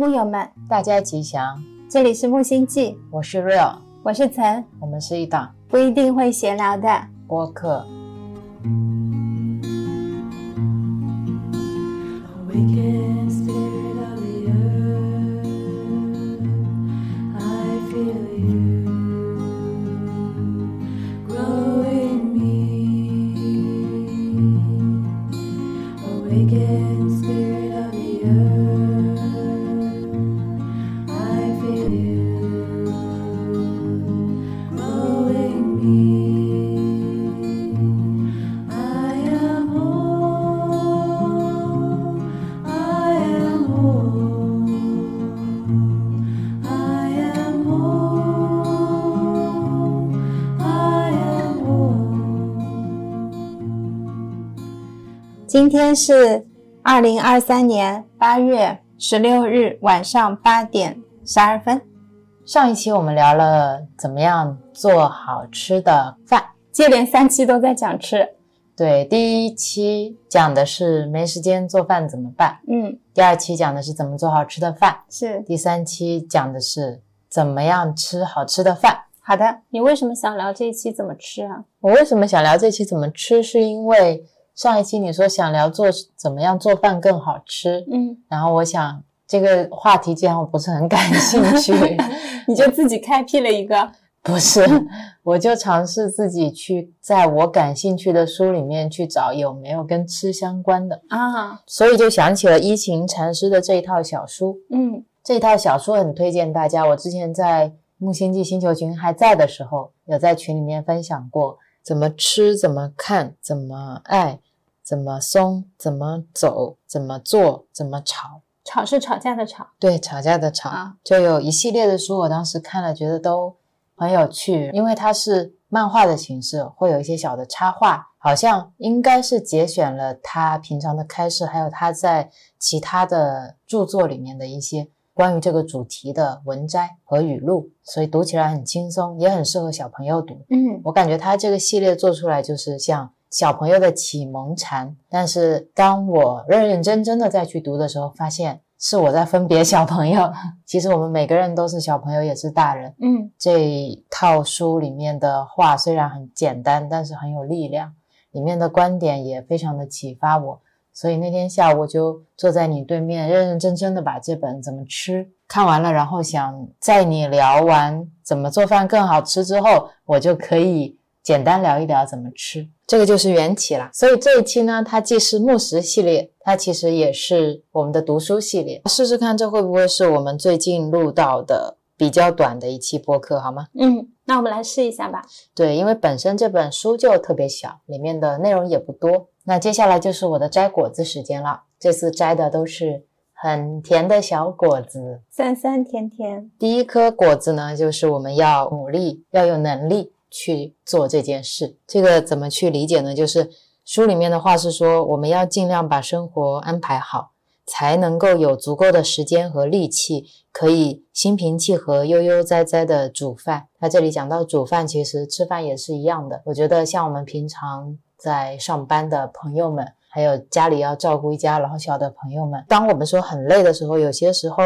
木友们，大家吉祥，这里是木星记，我是 Real，我是岑，我们是一档不一定会闲聊的。播客。Awaken 今天是二零二三年八月十六日晚上八点十二分。上一期我们聊了怎么样做好吃的饭，接连三期都在讲吃，对，第一期讲的是没时间做饭怎么办，嗯，第二期讲的是怎么做好吃的饭，是第三期讲的是怎么样吃好吃的饭。好的。你为什么想聊这一期怎么吃啊？我为什么想聊这期怎么吃，是因为上一期你说想聊做怎么样做饭更好吃，嗯，然后我想这个话题既然我不是很感兴趣，你就自己开辟了一个，不是，我就尝试自己去在我感兴趣的书里面去找有没有跟吃相关的，啊，所以就想起了一行禅师的这一套小书。嗯这一套小书很推荐大家。我之前在木星记星球群还在的时候，有在群里面分享过怎么吃、怎么看、怎么爱、怎么松、怎么走、怎么做、怎么吵。吵是吵架的吵，对，吵架的吵，啊就有一系列的书，我当时看了，觉得都很有趣，因为它是漫画的形式，会有一些小的插画，好像应该是节选了他平常的开示，还有他在其他的著作里面的一些关于这个主题的文摘和语录，所以读起来很轻松，也很适合小朋友读。嗯我感觉他这个系列做出来就是像小朋友的启蒙禅，但是当我认认真真的再去读的时候，发现是我在分别小朋友。其实我们每个人都是小朋友，也是大人。嗯这套书里面的话虽然很简单，但是很有力量，里面的观点也非常的启发我。所以那天下午我就坐在你对面，认认真真的把这本《怎么吃》看完了，然后想在你聊完怎么做饭更好吃之后，我就可以简单聊一聊怎么吃。这个就是缘起啦。所以这一期呢，它既是木食系列，它其实也是我们的读书系列。试试看，这会不会是我们最近录到的比较短的一期播客，好吗？嗯，那我们来试一下吧。对，因为本身这本书就特别小，里面的内容也不多。那接下来就是我的摘果子时间了。这次摘的都是很甜的小果子。酸酸甜甜，第一颗果子呢，就是我们要努力，要有能力去做这件事。这个怎么去理解呢？就是书里面的话是说，我们要尽量把生活安排好，才能够有足够的时间和力气，可以心平气和、悠悠哉哉的煮饭。那这里讲到煮饭，其实吃饭也是一样的。我觉得像我们平常在上班的朋友们，还有家里要照顾一家老小的朋友们，当我们说很累的时候，有些时候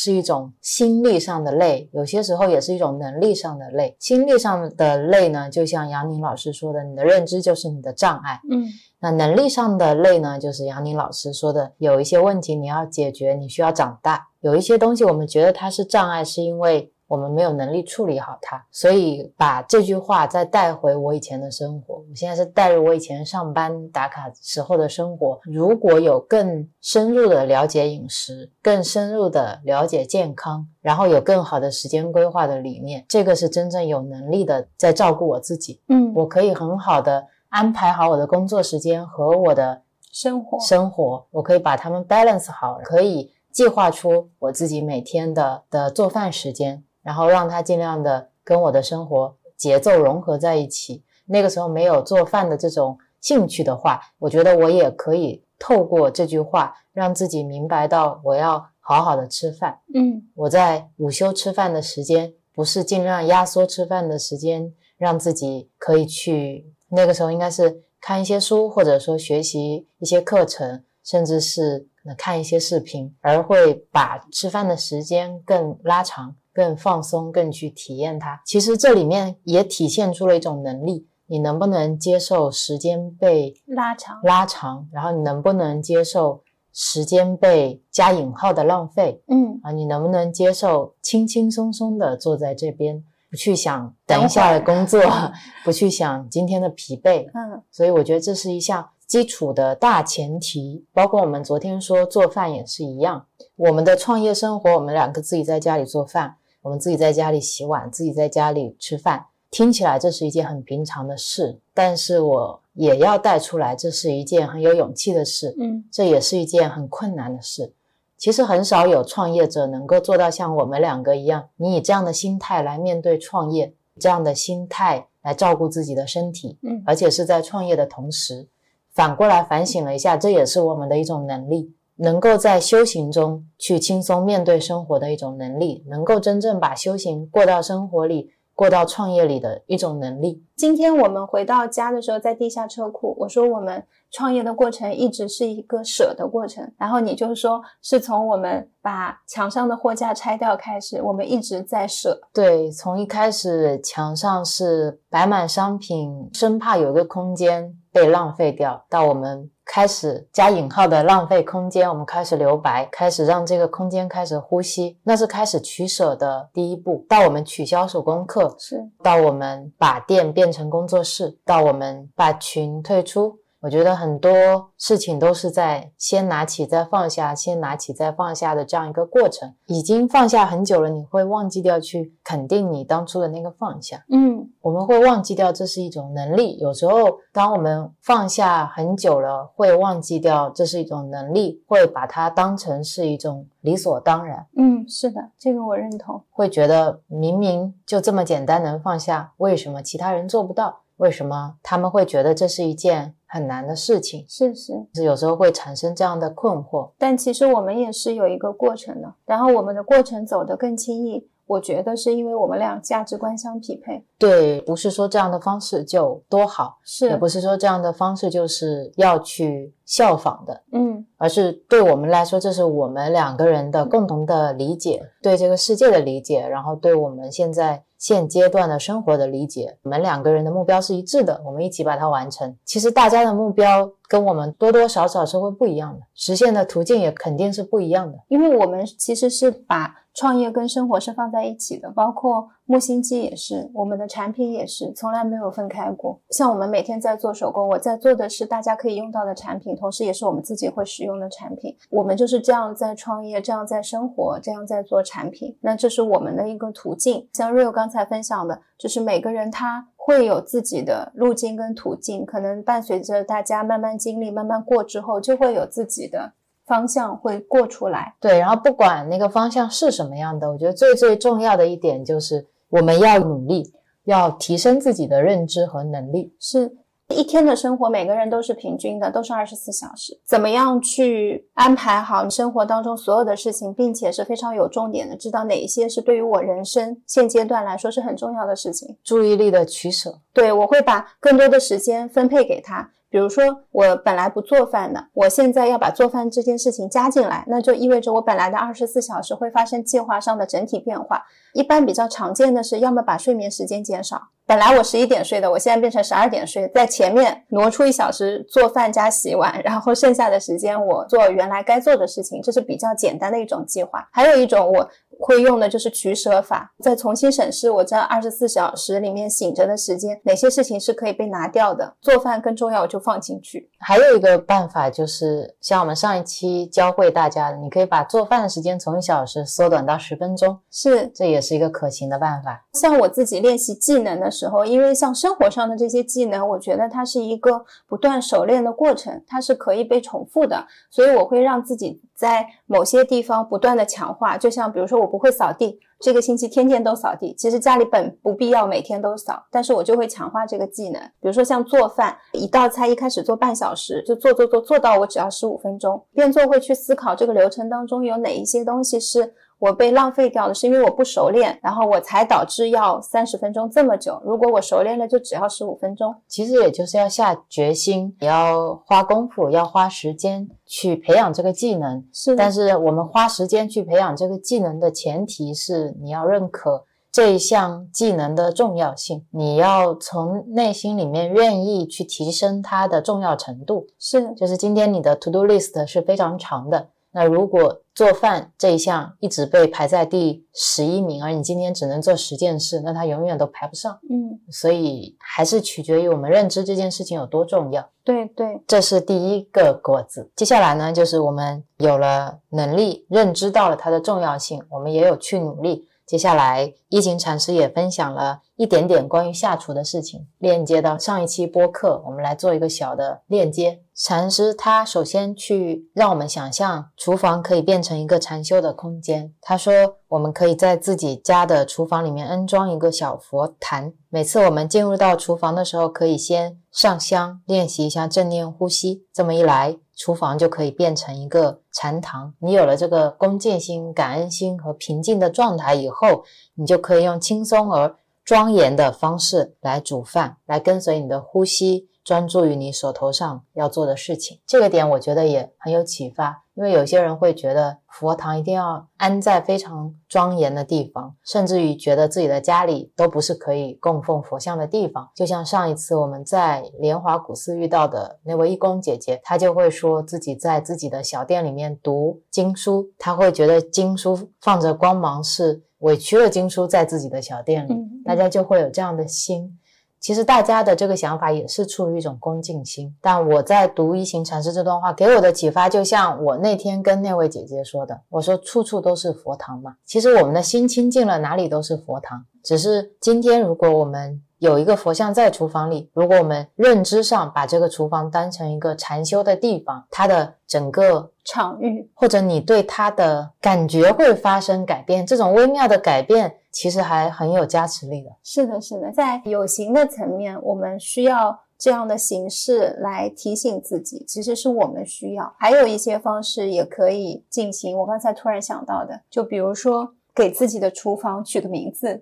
是一种心力上的累，有些时候也是一种能力上的累。心力上的累呢，就像杨宁老师说的，你的认知就是你的障碍。嗯那能力上的累呢，就是杨宁老师说的，有一些问题你要解决，你需要长大。有一些东西我们觉得它是障碍，是因为我们没有能力处理好它。所以把这句话再带回我以前的生活，我现在是带入我以前上班打卡时候的生活。如果有更深入的了解饮食，更深入的了解健康，然后有更好的时间规划的理念，这个是真正有能力的在照顾我自己。嗯，我可以很好的安排好我的工作时间和我的生活生活，我可以把它们 balance 好，可以计划出我自己每天的的做饭时间，然后让它尽量的跟我的生活节奏融合在一起。那个时候没有做饭的这种兴趣的话，我觉得我也可以透过这句话让自己明白到我要好好的吃饭。嗯我在午休吃饭的时间，不是尽量压缩吃饭的时间，让自己可以去那个时候应该是看一些书，或者说学习一些课程，甚至是看一些视频，而会把吃饭的时间更拉长、更放松、更去体验它。其实这里面也体现出了一种能力，你能不能接受时间被拉长，拉长，然后你能不能接受时间被加引号的浪费嗯啊？你能不能接受轻轻松松的坐在这边，不去想等等一下的工作，不去想今天的疲惫？嗯所以我觉得这是一项基础的大前提。包括我们昨天说做饭也是一样，我们的创业生活，我们两个自己在家里做饭，我们自己在家里洗碗，自己在家里吃饭，听起来这是一件很平常的事，但是我也要带出来，这是一件很有勇气的事。嗯这也是一件很困难的事。其实很少有创业者能够做到像我们两个一样，你以这样的心态来面对创业，这样的心态来照顾自己的身体，嗯而且是在创业的同时，反过来反省了一下，这也是我们的一种能力，能够在修行中去轻松面对生活的一种能力，能够真正把修行过到生活里、过到创业里的一种能力。今天我们回到家的时候，在地下车库，我说我们创业的过程一直是一个舍的过程，然后你就说是从我们把墙上的货架拆掉开始，我们一直在舍。对，从一开始墙上是摆满商品，生怕有个空间被浪费掉，到我们开始加引号的浪费空间，我们开始留白，开始让这个空间开始呼吸，那是开始取舍的第一步。到我们取消手工课，是，到我们把店变成工作室，到我们把群退出。我觉得很多事情都是在先拿起再放下，先拿起再放下的这样一个过程。已经放下很久了，你会忘记掉去肯定你当初的那个放下。嗯我们会忘记掉这是一种能力。有时候，当我们放下很久了，会忘记掉这是一种能力，会把它当成是一种理所当然。嗯，是的，这个我认同。会觉得明明就这么简单能放下，为什么其他人做不到？为什么他们会觉得这是一件很难的事情？是是，是有时候会产生这样的困惑。但其实我们也是有一个过程的，然后我们的过程走得更轻易，我觉得是因为我们俩价值观相匹配。对，不是说这样的方式就多好，是也，不是说这样的方式就是要去效仿的。嗯而是对我们来说，这是我们两个人的共同的理解，对这个世界的理解，然后对我们现在现阶段的生活的理解。我们两个人的目标是一致的，我们一起把它完成。其实大家的目标跟我们多多少少是会不一样的，实现的途径也肯定是不一样的。因为我们其实是把创业跟生活是放在一起的，包括木星记也是，我们的产品也是，从来没有分开过。像我们每天在做手工，我在做的是大家可以用到的产品，同时也是我们自己会使用的产品。我们就是这样在创业，这样在生活，这样在做产品。那这是我们的一个途径。像 Rio 刚才分享的，就是每个人他会有自己的路径跟途径，可能伴随着大家慢慢经历、慢慢过之后，就会有自己的方向会过出来。对，然后不管那个方向是什么样的，我觉得最最重要的一点就是我们要努力，要提升自己的认知和能力。是一天的生活，每个人都是平均的，都是二十四小时。怎么样去安排好你生活当中所有的事情，并且是非常有重点的，知道哪一些是对于我人生现阶段来说是很重要的事情。注意力的取舍，对我会把更多的时间分配给他。比如说，我本来不做饭的，我现在要把做饭这件事情加进来，那就意味着我本来的二十四小时会发生计划上的整体变化。一般比较常见的是，要么把睡眠时间减少，本来我十一点睡的，我现在变成十二点睡，在前面挪出一小时做饭加洗碗，然后剩下的时间我做原来该做的事情，这是比较简单的一种计划。还有一种我会用的就是取舍法，再重新审视我这二十四小时里面醒着的时间，哪些事情是可以被拿掉的，做饭更重要，我就放进去。还有一个办法就是，像我们上一期教会大家的，你可以把做饭的时间从一小时缩短到十分钟，是这也是一个可行的办法。像我自己练习技能的时候，时候因为像生活上的这些技能，我觉得它是一个不断熟练的过程，它是可以被重复的，所以我会让自己在某些地方不断的强化。就像比如说，我不会扫地，这个星期天天都扫地，其实家里本不必要每天都扫，但是我就会强化这个技能。比如说像做饭，一道菜一开始做半小时，就做做做做到我只要十五分钟，边做会去思考这个流程当中有哪一些东西是。我被浪费掉的是因为我不熟练，然后我才导致要三十分钟这么久。如果我熟练了，就只要十五分钟。其实也就是要下决心，也要花功夫，要花时间去培养这个技能。是但是我们花时间去培养这个技能的前提是你要认可这一项技能的重要性，你要从内心里面愿意去提升它的重要程度。是就是今天你的 to do list 是非常长的，那如果做饭这一项一直被排在第十一名，而你今天只能做十件事，那它永远都排不上。嗯，所以还是取决于我们认知这件事情有多重要。对对，这是第一个果子。接下来呢，就是我们有了能力，认知到了它的重要性，我们也有去努力。接下来，一行禅师也分享了一点点关于下厨的事情，链接到上一期播客，我们来做一个小的链接。禅师他首先去让我们想象厨房可以变成一个禅修的空间。他说，我们可以在自己家的厨房里面安装一个小佛坛，每次我们进入到厨房的时候，可以先上香，练习一下正念呼吸。这么一来，厨房就可以变成一个禅堂。你有了这个恭敬心、感恩心和平静的状态以后，你就可以用轻松而庄严的方式来煮饭，来跟随你的呼吸，专注于你手头上要做的事情。这个点我觉得也很有启发，因为有些人会觉得佛堂一定要安在非常庄严的地方，甚至于觉得自己的家里都不是可以供奉佛像的地方。就像上一次我们在莲华古寺遇到的那位义工姐姐，她就会说自己在自己的小店里面读经书，她会觉得经书放着光芒是委屈了经书在自己的小店里，嗯大家就会有这样的心。其实大家的这个想法也是出于一种恭敬心，但我在读一行禅师这段话给我的启发，就像我那天跟那位姐姐说的，我说处处都是佛堂嘛。其实我们的心清净了，哪里都是佛堂。只是今天如果我们有一个佛像在厨房里，如果我们认知上把这个厨房当成一个禅修的地方，它的整个场域或者你对它的感觉会发生改变，这种微妙的改变其实还很有加持力的。是的，是的，在有形的层面，我们需要这样的形式来提醒自己，其实是我们需要。还有一些方式也可以进行。我刚才突然想到的，就比如说给自己的厨房取个名字，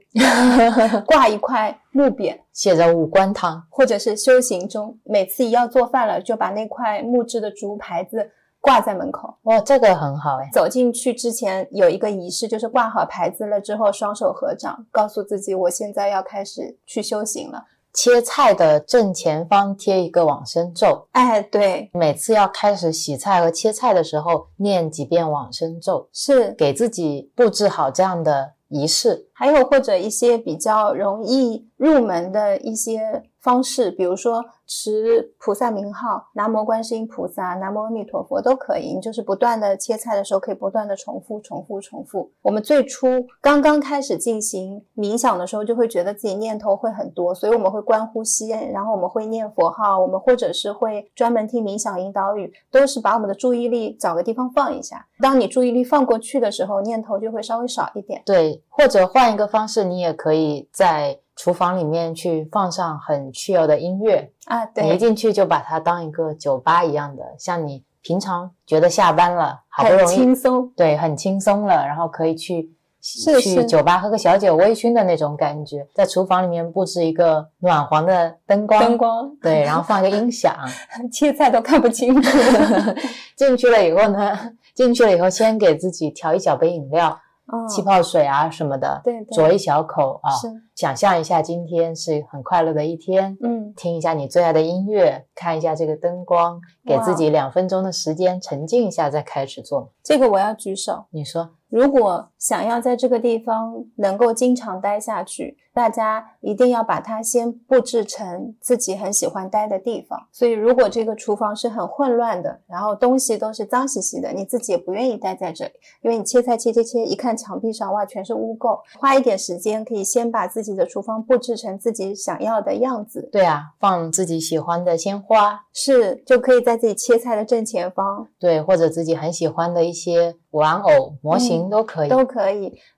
挂一块木匾，写着五官堂，或者是修行中，每次一要做饭了，就把那块木质的竹牌子挂在门口。哇，这个很好哎。走进去之前有一个仪式，就是挂好牌子了之后，双手合掌，告诉自己我现在要开始去修行了。切菜的正前方贴一个往生咒，哎，对，每次要开始洗菜和切菜的时候，念几遍往生咒，是。给自己布置好这样的仪式。还有或者一些比较容易入门的一些方式，比如说持菩萨名号，南无观世音菩萨，南无阿弥陀佛都可以。你就是不断的切菜的时候，可以不断的重复、重复、重复。我们最初刚刚开始进行冥想的时候，就会觉得自己念头会很多，所以我们会观呼吸，然后我们会念佛号，我们或者是会专门听冥想引导语，都是把我们的注意力找个地方放一下。当你注意力放过去的时候，念头就会稍微少一点。对，或者换一个方式，你也可以在厨房里面去放上很 chill 的音乐，啊，对。你一，进去就把它当一个酒吧一样的，像你平常觉得下班了，好不很容易轻松。对，很轻松了，然后可以去去酒吧喝个小酒，微醺的那种感觉，在厨房里面布置一个暖黄的灯光，灯光，对，然后放一个音响，切菜都看不清楚。进去了以后呢，进去了以后先给自己调一小杯饮料，嗯气泡水啊什么的，对对酌一小口啊，是，想象一下今天是很快乐的一天。嗯，听一下你最爱的音乐，看一下这个灯光，给自己两分钟的时间沉浸一下，再开始做。这个我要举手。你说，如果想要在这个地方能够经常待下去，大家一定要把它先布置成自己很喜欢待的地方。所以，如果这个厨房是很混乱的，然后东西都是脏兮兮的，你自己也不愿意待在这里，因为你切菜切切切，一看墙壁上哇全是污垢。花一点时间，可以先把自己的厨房布置成自己想要的样子，对啊，放自己喜欢的鲜花，是就可以在自己切菜的正前方。对，或者自己很喜欢的一些玩偶模型都可以。都可以。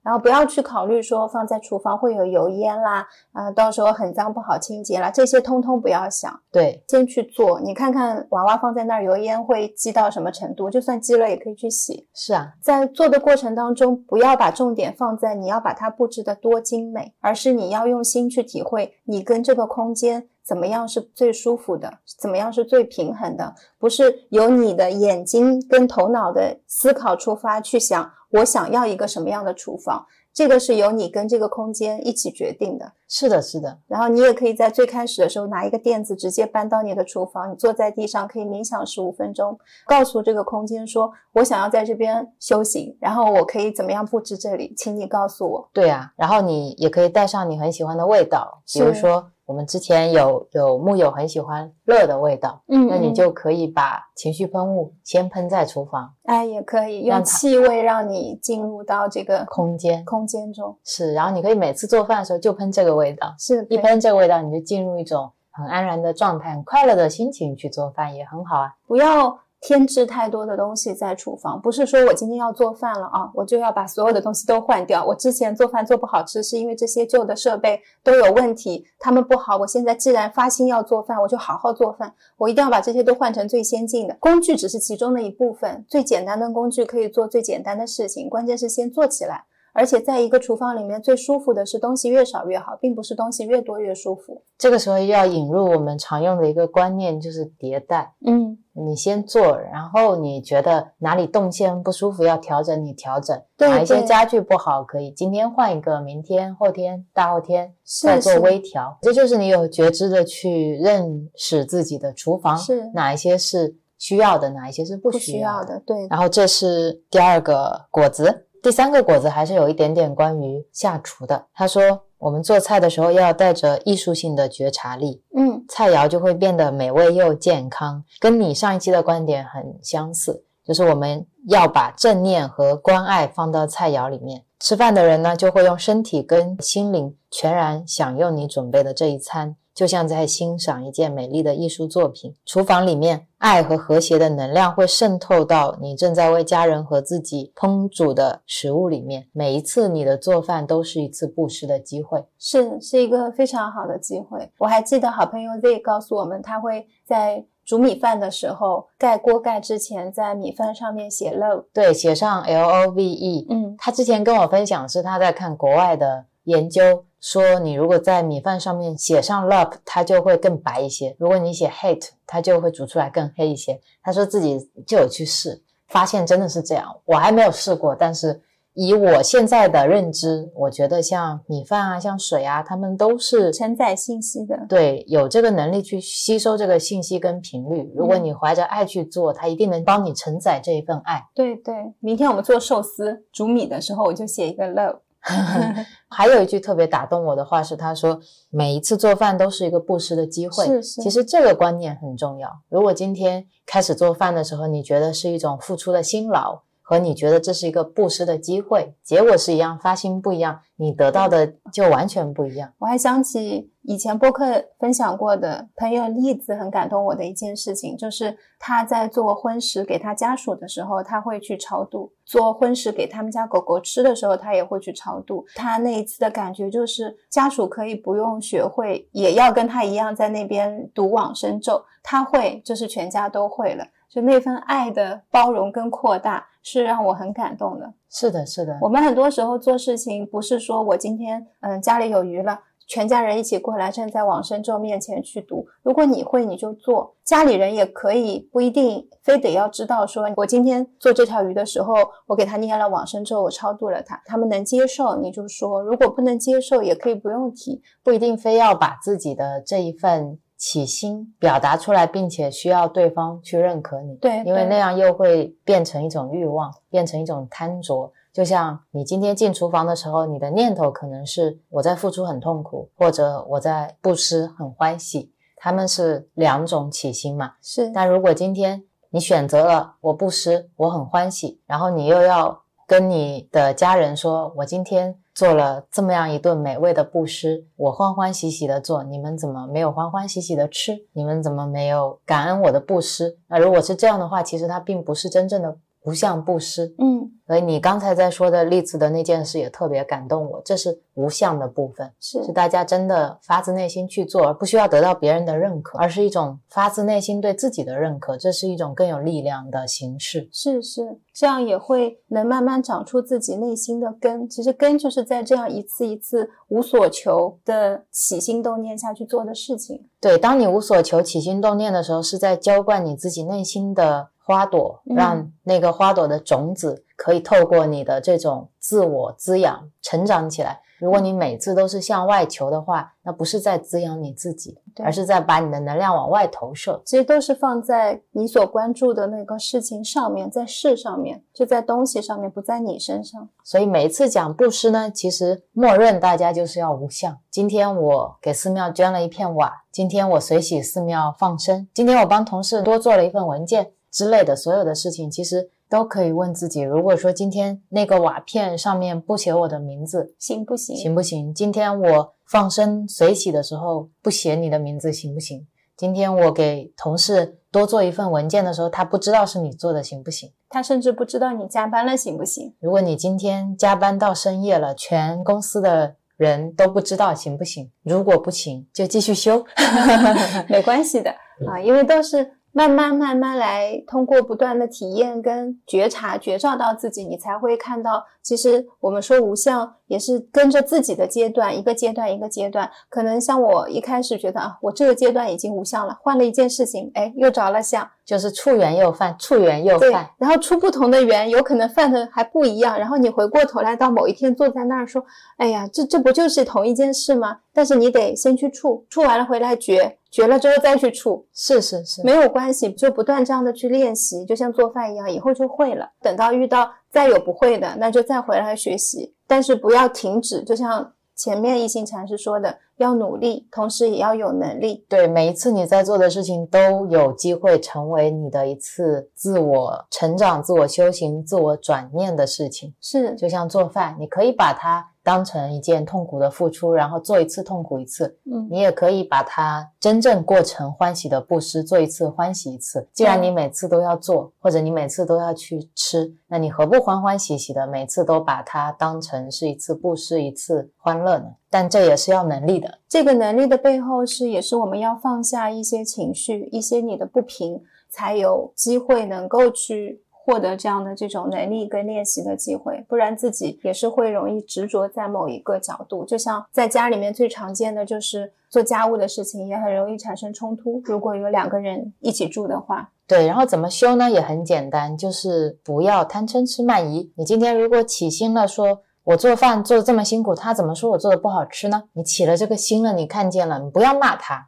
然后不要去考虑说放在厨房会有油烟啦，啊、到时候很脏不好清洁啦，这些通通不要想，对，先去做。你看看娃娃放在那儿，油烟会积到什么程度？就算积了，也可以去洗。是啊，在做的过程当中，不要把重点放在你要把它布置的多精美，而是你要用心去体会你跟这个空间怎么样是最舒服的，怎么样是最平衡的，不是由你的眼睛跟头脑的思考出发去想我想要一个什么样的厨房，这个是由你跟这个空间一起决定的。是的，是的，然后你也可以在最开始的时候拿一个垫子直接搬到你的厨房，你坐在地上可以冥想十五分钟，告诉这个空间说：“我想要在这边修行，然后我可以怎么样布置这里，请你告诉我。对啊。然后你也可以带上你很喜欢的味道，比如说我们之前有有木友很喜欢乐的味道，”嗯那你嗯就可以把情绪喷雾先喷在厨房哎也可以用气味让你进入到这个空间，空间中，是，然后你可以每次做饭的时候就喷这个味道，是一喷这个味道，你就进入一种很安然的状态，很快乐的心情去做饭也很好啊。不要添置太多的东西在厨房，不是说我今天要做饭了啊，我就要把所有的东西都换掉。我之前做饭做不好吃，是因为这些旧的设备都有问题，他们不好。我现在既然发心要做饭，我就好好做饭，我一定要把这些都换成最先进的。工具只是其中的一部分，最简单的工具可以做最简单的事情，关键是先做起来。而且在一个厨房里面，最舒服的是东西越少越好，并不是东西越多越舒服。这个时候又要引入我们常用的一个观念，就是迭代。嗯，你先做，然后你觉得哪里动线不舒服要调整，你调整。对哪一些家具不好，可以今天换一个，明天、后天、大后天再做微调。这就是你有觉知的去认识自己的厨房，是哪一些是需要的，哪一些是不需要的，对，然后这是第二个果子，第三个果子还是有一点点关于下厨的。他说，我们做菜的时候要带着艺术性的觉察力，嗯，菜肴就会变得美味又健康，跟你上一期的观点很相似，就是我们要把正念和关爱放到菜肴里面。吃饭的人呢，就会用身体跟心灵全然享用你准备的这一餐，就像在欣赏一件美丽的艺术作品。厨房里面，爱和和谐的能量会渗透到你正在为家人和自己烹煮的食物里面。每一次你的做饭都是一次布施的机会。是是一个非常好的机会。我还记得好朋友 Z 告诉我们，他会在煮米饭的时候盖锅盖之前，在米饭上面写 love。对，写上 L O V E，嗯，他之前跟我分享是他在看国外的研究，说你如果在米饭上面写上 love，它就会更白一些；如果你写 hate，它就会煮出来更黑一些。他说自己就有去试，发现真的是这样。我还没有试过，但是以我现在的认知，我觉得像米饭啊、像水啊，它们都是承载信息的。对，有这个能力去吸收这个信息跟频率。如果嗯你怀着爱去做，它一定能帮你承载这一份爱。对对，明天我们做寿司煮米的时候，我就写一个 love。还有一句特别打动我的话是，他说每一次做饭都是一个布施的机会。是是其实这个观念很重要。如果今天开始做饭的时候，你觉得是一种付出的辛劳，和你觉得这是一个布施的机会，结果是一样，发心不一样，你得到的就完全不一样。我还想起以前播客分享过的朋友栗子很感动我的一件事情，就是他在做荤食给他家属的时候，他会去超度；做荤食给他们家狗狗吃的时候，他也会去超度。他那一次的感觉就是，家属可以不用学会，也要跟他一样在那边读往生咒，他会，就是全家都会了。就那份爱的包容跟扩大，是让我很感动的。是的，是的，我们很多时候做事情，不是说我今天嗯家里有余了，全家人一起过来站在往生咒面前去读。如果你会，你就做；家里人也可以，不一定非得要知道说，我今天做这条鱼的时候，我给他念了往生咒，我超度了他，他们能接受你就说；如果不能接受，也可以不用提。不一定非要把自己的这一份起心表达出来，并且需要对方去认可你。对，因为那样又会变成一种欲望，变成一种贪着。就像你今天进厨房的时候，你的念头可能是我在付出很痛苦，或者我在布施很欢喜，他们是两种起心嘛。是但如果今天你选择了我布施，我很欢喜，然后你又要跟你的家人说，我今天做了这么样一顿美味的布施，我欢欢喜喜的做，你们怎么没有欢欢喜喜的吃？你们怎么没有感恩我的布施？那如果是这样的话，其实它并不是真正的无相布施。嗯，所以你刚才在说的例子的那件事也特别感动我，这是无相的部分，是是大家真的发自内心去做，而不需要得到别人的认可，而是一种发自内心对自己的认可，这是一种更有力量的形式。是是，这样也会能慢慢长出自己内心的根。其实根就是在这样一次一次无所求的起心动念下去做的事情。对，当你无所求、起心动念的时候，是在浇灌你自己内心的花朵，嗯让那个花朵的种子可以透过你的这种自我滋养成长起来。如果你每次都是向外求的话，那不是在滋养你自己，而是在把你的能量往外投射。其实都是放在你所关注的那个事情上面，在事上面，就在东西上面，不在你身上。所以每一次讲布施呢，其实默认大家就是要无相。今天我给寺庙捐了一片瓦，今天我随喜寺庙放生，今天我帮同事多做了一份文件之类的，所有的事情其实都可以问自己：如果说今天那个瓦片上面不写我的名字，行不行？行不行？今天我放生水洗的时候不写你的名字，行不行？今天我给同事多做一份文件的时候，他不知道是你做的，行不行？他甚至不知道你加班了，行不行？如果你今天加班到深夜了，全公司的人都不知道行不行？如果不行，就继续修。没关系的啊，因为都是慢慢慢慢来，通过不断的体验跟觉察、觉照到自己，你才会看到，其实我们说无相也是跟着自己的阶段，一个阶段一个阶段。可能像我一开始觉得啊，我这个阶段已经无相了，换了一件事情，哎，又着了相，就是触缘又犯，触缘又犯。，然后出不同的缘，有可能犯的还不一样。然后你回过头来到某一天坐在那儿说：“哎呀，这这不就是同一件事吗？”但是你得先去触，触完了回来觉，觉了之后再去处，是是是，没有关系，就不断这样的去练习，就像做饭一样，以后就会了。等到遇到再有不会的，那就再回来学习，但是不要停止。就像前面一心禅师说的，要努力，同时也要有能力。对，每一次你在做的事情都有机会成为你的一次自我成长、自我修行、自我转念的事情。是，就像做饭，你可以把它当成一件痛苦的付出，然后做一次痛苦一次，嗯，你也可以把它真正过成欢喜的布施，做一次欢喜一次。既然你每次都要做，或者你每次都要去吃，那你何不欢欢喜喜的每次都把它当成是一次布施，一次欢乐呢？但这也是要能力的。这个能力的背后是，也是我们要放下一些情绪，一些你的不平，才有机会能够去获得这样的这种能力跟练习的机会。不然自己也是会容易执着在某一个角度。就像在家里面最常见的就是做家务的事情，也很容易产生冲突。如果有两个人一起住的话，对，然后怎么修呢？也很简单，就是不要贪嗔痴慢疑。你今天如果起心了说，我做饭做的这么辛苦，他怎么说我做的不好吃呢？你起了这个心了，你看见了，你不要骂他，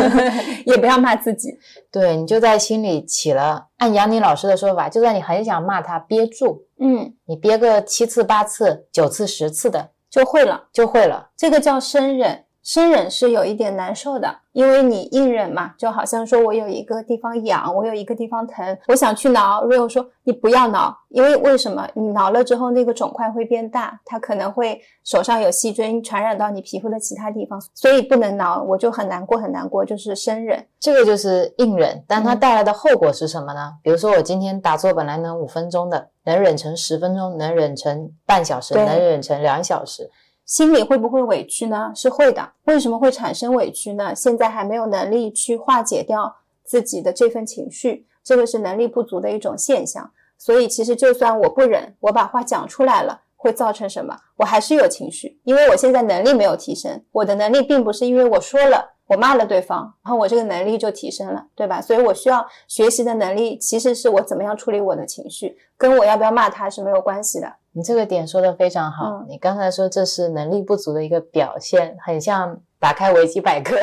也不要骂自己。对你就在心里起了。按杨宁老师的说法，就算你很想骂他，憋住，嗯，你憋个七次、八次、九次、十次的就会了。就会了。这个叫生忍，生忍是有一点难受的，因为你硬忍嘛，就好像说我有一个地方痒，我有一个地方疼，我想去挠。Rio 说你不要挠，因为为什么？你挠了之后，那个肿块会变大，它可能会手上有细菌传染到你皮肤的其他地方，所以不能挠。我就很难过，很难过，就是生忍。这个就是硬忍，但它嗯带来的后果是什么呢？比如说，我今天打坐本来能五分钟的，能忍成十分钟，能忍成半小时，能忍成两小时。心里会不会委屈呢？是会的。为什么会产生委屈呢？现在还没有能力去化解掉自己的这份情绪，这个是能力不足的一种现象。所以其实就算我不忍，我把话讲出来了，会造成什么？我还是有情绪，因为我现在能力没有提升。我的能力并不是因为我说了。我骂了对方，然后我这个能力就提升了，对吧？所以我需要学习的能力，其实是我怎么样处理我的情绪，跟我要不要骂他是没有关系的。你这个点说的非常好。嗯你刚才说这是能力不足的一个表现，很像打开维基百科，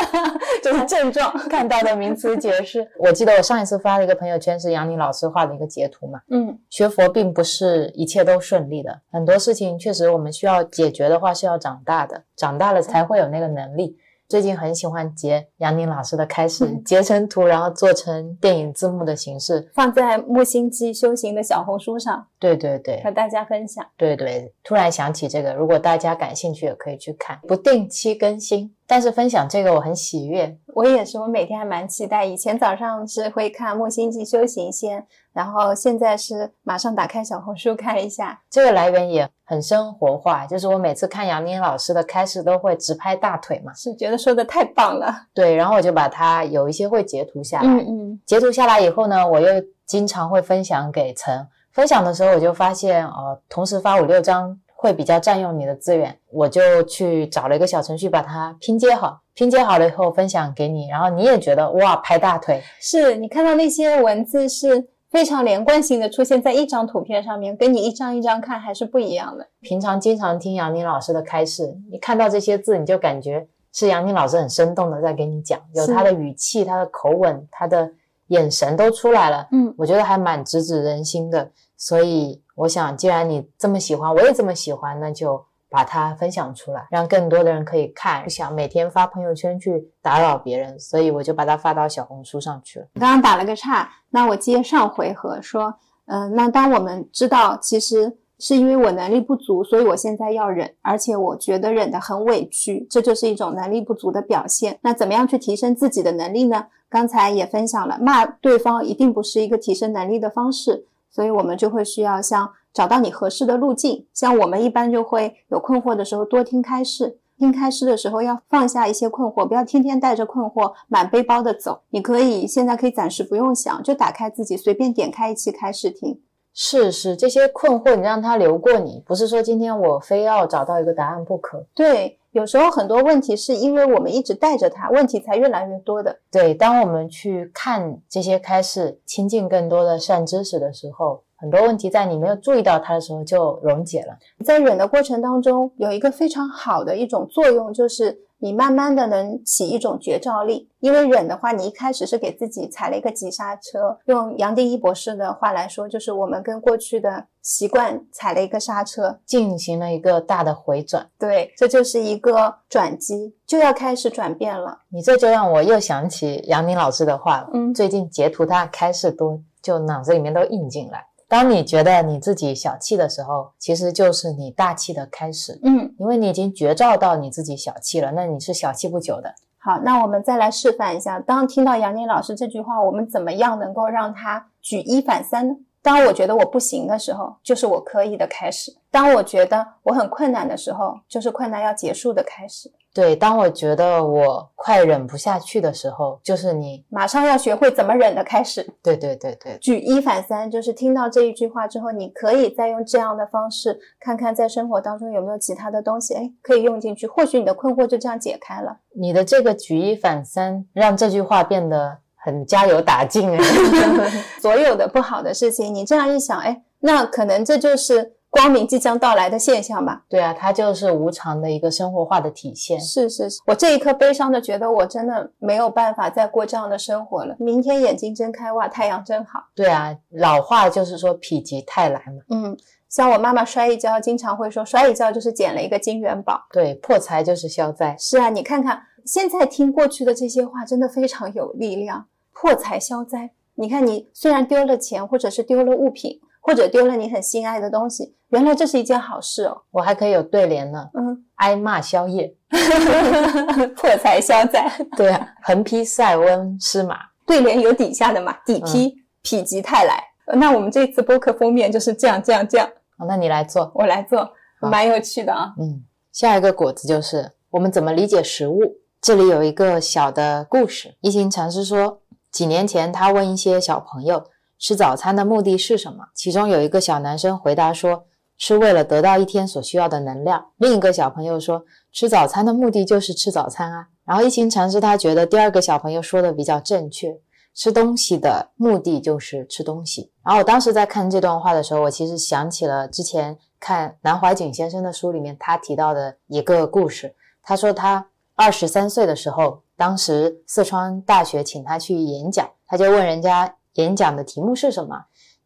就是症状看到的名词解释。我记得我上一次发了一个朋友圈，是杨宁老师画的一个截图嘛。嗯，学佛并不是一切都顺利的，很多事情确实我们需要解决的话是要长大的，长大了才会有那个能力。最近很喜欢截杨宁老师的开示，嗯截成图，然后做成电影字幕的形式。放在木星记修行的小红书上对对对，和大家分享。对对，突然想起这个，如果大家感兴趣，也可以去看。不定期更新，但是分享这个我很喜悦，我也是，我每天还蛮期待。以前早上是会看《木星记修行仙》，然后现在是马上打开小红书看一下。这个来源也很生活化，就是我每次看杨宁老师的开始都会直拍大腿嘛，是觉得说的太棒了。对，然后我就把它有一些会截图下来，嗯嗯，截图下来以后呢，我又经常会分享给陈。分享的时候我就发现，呃，同时发五六张会比较占用你的资源，我就去找了一个小程序把它拼接好，拼接好了以后分享给你，然后你也觉得哇拍大腿，是你看到那些文字是非常连贯性的出现在一张图片上面，跟你一张一张看还是不一样的。平常经常听杨宁老师的开示，你看到这些字，你就感觉是杨宁老师很生动的在给你讲，有他的语气、他的口吻、他的眼神都出来了，嗯，我觉得还蛮直指人心的。所以我想，既然你这么喜欢，我也这么喜欢，那就把它分享出来，让更多的人可以看。不想每天发朋友圈去打扰别人，所以我就把它发到小红书上去了。刚刚打了个岔，那我接上回合说，嗯、那当我们知道其实是因为我能力不足，所以我现在要忍，而且我觉得忍得很委屈，这就是一种能力不足的表现。那怎么样去提升自己的能力呢？刚才也分享了，骂对方一定不是一个提升能力的方式，所以我们就会需要像找到你合适的路径。像我们一般就会有困惑的时候多听开示，听开示的时候要放下一些困惑，不要天天带着困惑满背包的走。你可以现在可以暂时不用想，就打开自己随便点开一期开示听。是是，这些困惑你让它流过你，不是说今天我非要找到一个答案不可。对，有时候很多问题是因为我们一直带着它，问题才越来越多的。对，当我们去看这些开始，亲近更多的善知识的时候，很多问题在你没有注意到它的时候就溶解了。在忍的过程当中，有一个非常好的一种作用，就是你慢慢的能起一种觉照力。因为忍的话，你一开始是给自己踩了一个急刹车。用杨定一博士的话来说，就是我们跟过去的习惯踩了一个刹车。进行了一个大的回转，对，这就是一个转机，就要开始转变了。你这就让我又想起杨宁老师的话了。嗯最近截图他开始多，就脑子里面都印进来。当你觉得你自己小气的时候，其实就是你大气的开始，嗯，因为你已经觉照到你自己小气了，那你是小气不久的。好，那我们再来示范一下，当听到杨宁老师这句话，我们怎么样能够让他举一反三呢？当我觉得我不行的时候，就是我可以的开始；当我觉得我很困难的时候，就是困难要结束的开始。对，当我觉得我快忍不下去的时候，就是你，马上要学会怎么忍的开始。对对对对，举一反三，就是听到这一句话之后，你可以再用这样的方式，看看在生活当中有没有其他的东西，哎，可以用进去。或许你的困惑就这样解开了。你的这个举一反三，让这句话变得很加油打劲哎。所有的不好的事情，你这样一想，哎，那可能这就是光明即将到来的现象吧。对啊，它就是无常的一个生活化的体现。是是是，我这一刻悲伤的觉得我真的没有办法再过这样的生活了。明天眼睛睁开，哇，太阳真好。对啊，老话就是说否极泰来嘛。嗯，像我妈妈摔一跤，经常会说摔一跤就是捡了一个金元宝。对，破财就是消灾。是啊，你看看现在听过去的这些话，真的非常有力量，破财消灾。你看，你虽然丢了钱，或者是丢了物品，或者丢了你很心爱的东西，原来这是一件好事哦。我还可以有对联呢，嗯，挨骂消业。破财消灾，对啊，横批塞翁失马。对联有底下的嘛，底批否极泰来。呃那我们这次播客封面就是这样，这样，这样，好，那你来做。我来做，蛮有趣的啊。嗯，下一个果子就是我们怎么理解食物。这里有一个小的故事。一行禅师说，几年前他问一些小朋友吃早餐的目的是什么，其中有一个小男生回答说，是为了得到一天所需要的能量。另一个小朋友说，吃早餐的目的就是吃早餐啊。然后一行禅师他觉得第二个小朋友说的比较正确，吃东西的目的就是吃东西。然后我当时在看这段话的时候，我其实想起了之前看南怀瑾先生的书里面他提到的一个故事。他说他二十三岁的时候，当时四川大学请他去演讲，他就问人家演讲的题目是什么。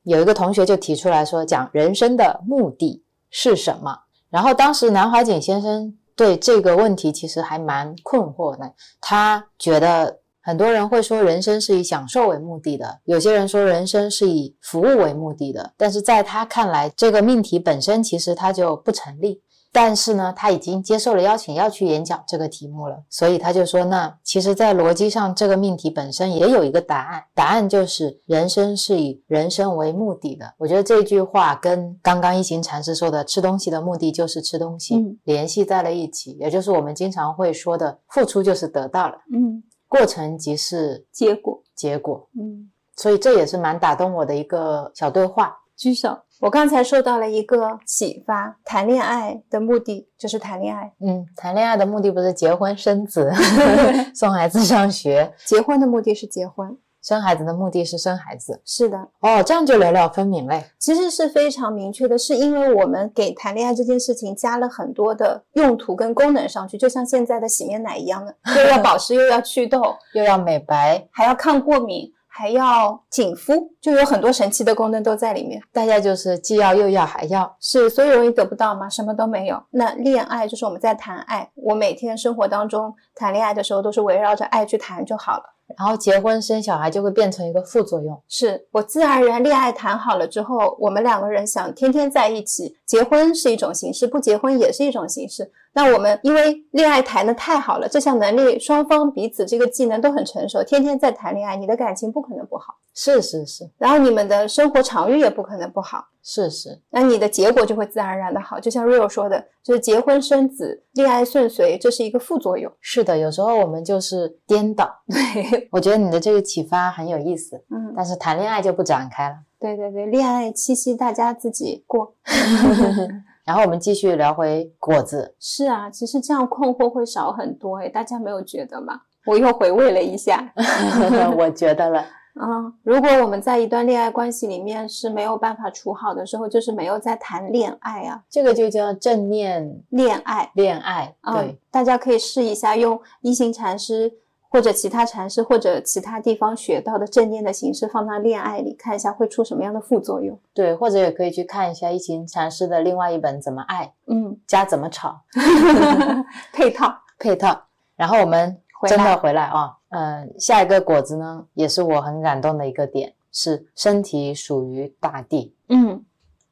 有一个同学就提出来说，讲人生的目的是什么。然后当时南怀瑾先生对这个问题其实还蛮困惑的，他觉得很多人会说人生是以享受为目的的，有些人说人生是以服务为目的的，但是在他看来，这个命题本身其实它就不成立。但是呢，他已经接受了邀请要去演讲这个题目了，所以他就说，那其实，在逻辑上，这个命题本身也有一个答案，答案就是人生是以人生为目的的。我觉得这句话跟刚刚一行禅师说的吃东西的目的就是吃东西、嗯联系在了一起，也就是我们经常会说的付出就是得到了，嗯，过程即是结果，结果。嗯，所以这也是蛮打动我的一个小对话。举手。我刚才受到了一个启发，谈恋爱的目的就是谈恋爱，嗯，谈恋爱的目的不是结婚生子，送孩子上学，结婚的目的是结婚。生孩子的目的是生孩子。是的，哦，这样就了了分明嘞。其实是非常明确的，是因为我们给谈恋爱这件事情加了很多的用途跟功能上去，就像现在的洗面奶一样的，又要保湿，又要祛痘，又要美白，还要抗过敏，还要紧肤，就有很多神奇的功能都在里面。大家就是既要又要还要。是，所以容易得不到吗？什么都没有。那恋爱就是我们在谈爱，我每天生活当中谈恋爱的时候都是围绕着爱去谈就好了。然后结婚生小孩就会变成一个副作用。是我自然而然恋爱谈好了之后，我们两个人想天天在一起，结婚是一种形式，不结婚也是一种形式。那我们因为恋爱谈的太好了，这项能力双方彼此这个技能都很成熟，天天在谈恋爱，你的感情不可能不好，是是是然后你们的生活场域也不可能不好。是是，那你的结果就会自然而然的好，就像 Rio 说的，就是结婚生子、恋爱顺遂，这是一个副作用。是的。有时候我们就是颠倒。对，我觉得你的这个启发很有意思，嗯，但是谈恋爱就不展开了。对对对，恋爱七夕大家自己过。然后我们继续聊回果子。是啊，其实这样困惑会少很多诶，大家没有觉得吗？我又回味了一下，我觉得了，啊，如果我们在一段恋爱关系里面是没有办法处好的时候，就是没有在谈恋爱啊，这个就叫正念恋爱。恋爱。啊对，，大家可以试一下用一行禅师或者其他禅师或者其他地方学到的正念的形式放到恋爱里，看一下会出什么样的副作用。对，或者也可以去看一下一行禅师的另外一本《怎么爱》嗯，加怎么吵 配套配套。然后我们真的回来啊，嗯、下一个果子呢，也是我很感动的一个点，是身体属于大地。嗯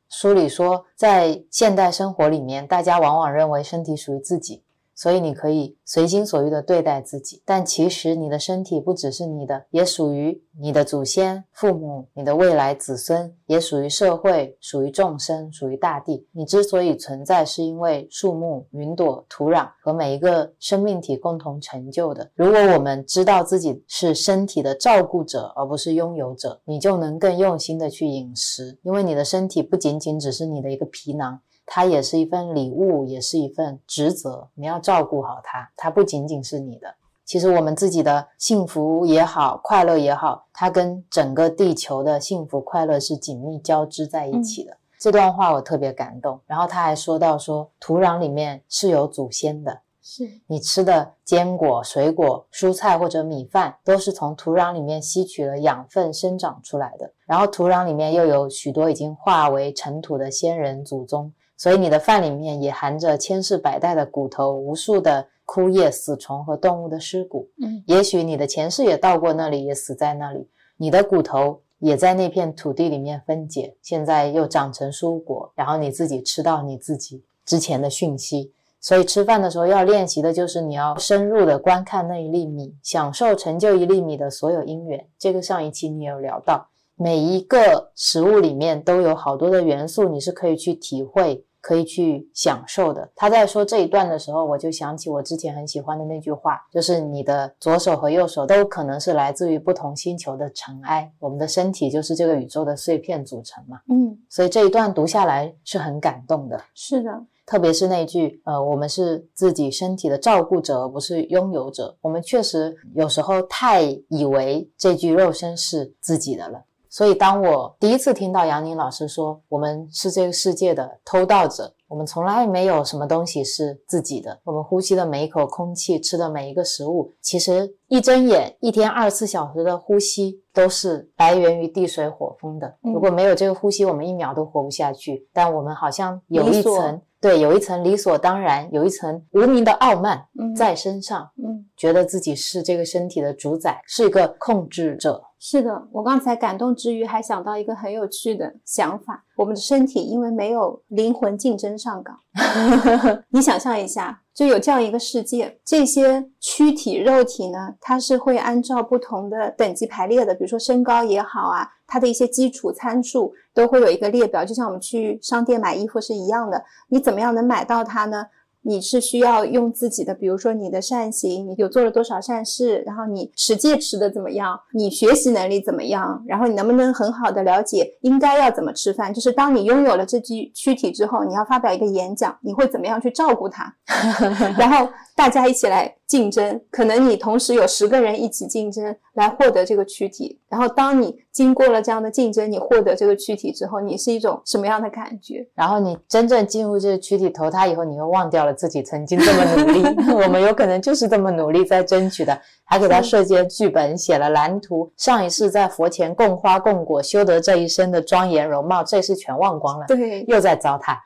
书里说，在现代生活里面，大家往往认为身体属于自己，所以你可以随心所欲地对待自己。但其实你的身体不只是你的，也属于你的祖先、父母、你的未来子孙，也属于社会、属于众生、属于大地。你之所以存在，是因为树木、云朵、土壤和每一个生命体共同成就的。如果我们知道自己是身体的照顾者，而不是拥有者，你就能更用心的去饮食，因为你的身体不仅仅只是你的一个皮囊。它也是一份礼物，也是一份职责，你要照顾好它。它不仅仅是你的，其实我们自己的幸福也好，快乐也好，它跟整个地球的幸福快乐是紧密交织在一起的。这段话我特别感动。然后他还说到说，土壤里面是有祖先的，是你吃的坚果、水果、蔬菜或者米饭，都是从土壤里面吸取了养分生长出来的。然后土壤里面又有许多已经化为尘土的先人祖宗，所以你的饭里面也含着千世百代的骨头，无数的枯叶、死虫和动物的尸骨。嗯也许你的前世也到过那里，也死在那里，你的骨头也在那片土地里面分解，现在又长成蔬果，然后你自己吃到你自己之前的讯息。所以吃饭的时候要练习的就是你要深入的观看那一粒米，享受成就一粒米的所有因缘。这个上一期你有聊到，每一个食物里面都有好多的元素，你是可以去体会、可以去享受的。他在说这一段的时候，我就想起我之前很喜欢的那句话，就是你的左手和右手都可能是来自于不同星球的尘埃，我们的身体就是这个宇宙的碎片组成嘛。嗯，所以这一段读下来是很感动的。是的，特别是那句，呃，我们是自己身体的照顾者，而不是拥有者。我们确实有时候太以为这具肉身是自己的了。所以，当我第一次听到杨宁老师说我们是这个世界的偷盗者，我们从来没有什么东西是自己的。我们呼吸的每一口空气，吃的每一个食物，其实一睁眼，一天二十四小时的呼吸都是来源于地水火风的。嗯如果没有这个呼吸，我们一秒都活不下去。但我们好像有一层，对，有一层理所当然，有一层无名的傲慢嗯在身上，嗯，觉得自己是这个身体的主宰，是一个控制者。是的，我刚才感动之余还想到一个很有趣的想法：我们的身体因为没有灵魂竞争上岗，你想象一下，就有这样一个世界，这些躯体肉体呢，它是会按照不同的等级排列的，比如说身高也好啊，它的一些基础参数都会有一个列表，就像我们去商店买衣服是一样的。你怎么样能买到它呢？你是需要用自己的，比如说你的善行，你有做了多少善事，然后你持戒持的怎么样，你学习能力怎么样，然后你能不能很好的了解应该要怎么吃饭。就是当你拥有了这具躯体之后，你要发表一个演讲，你会怎么样去照顾它？然后大家一起来竞争，可能你同时有十个人一起竞争来获得这个躯体。然后当你经过了这样的竞争，你获得这个躯体之后，你是一种什么样的感觉？然后你真正进入这个躯体投胎以后，你又忘掉了自己曾经这么努力。我们有可能就是这么努力在争取的，还给他设计了剧本，写了蓝图。上一世在佛前供花供果，修得这一生的庄严容貌，这世全忘光了，对，又在糟蹋，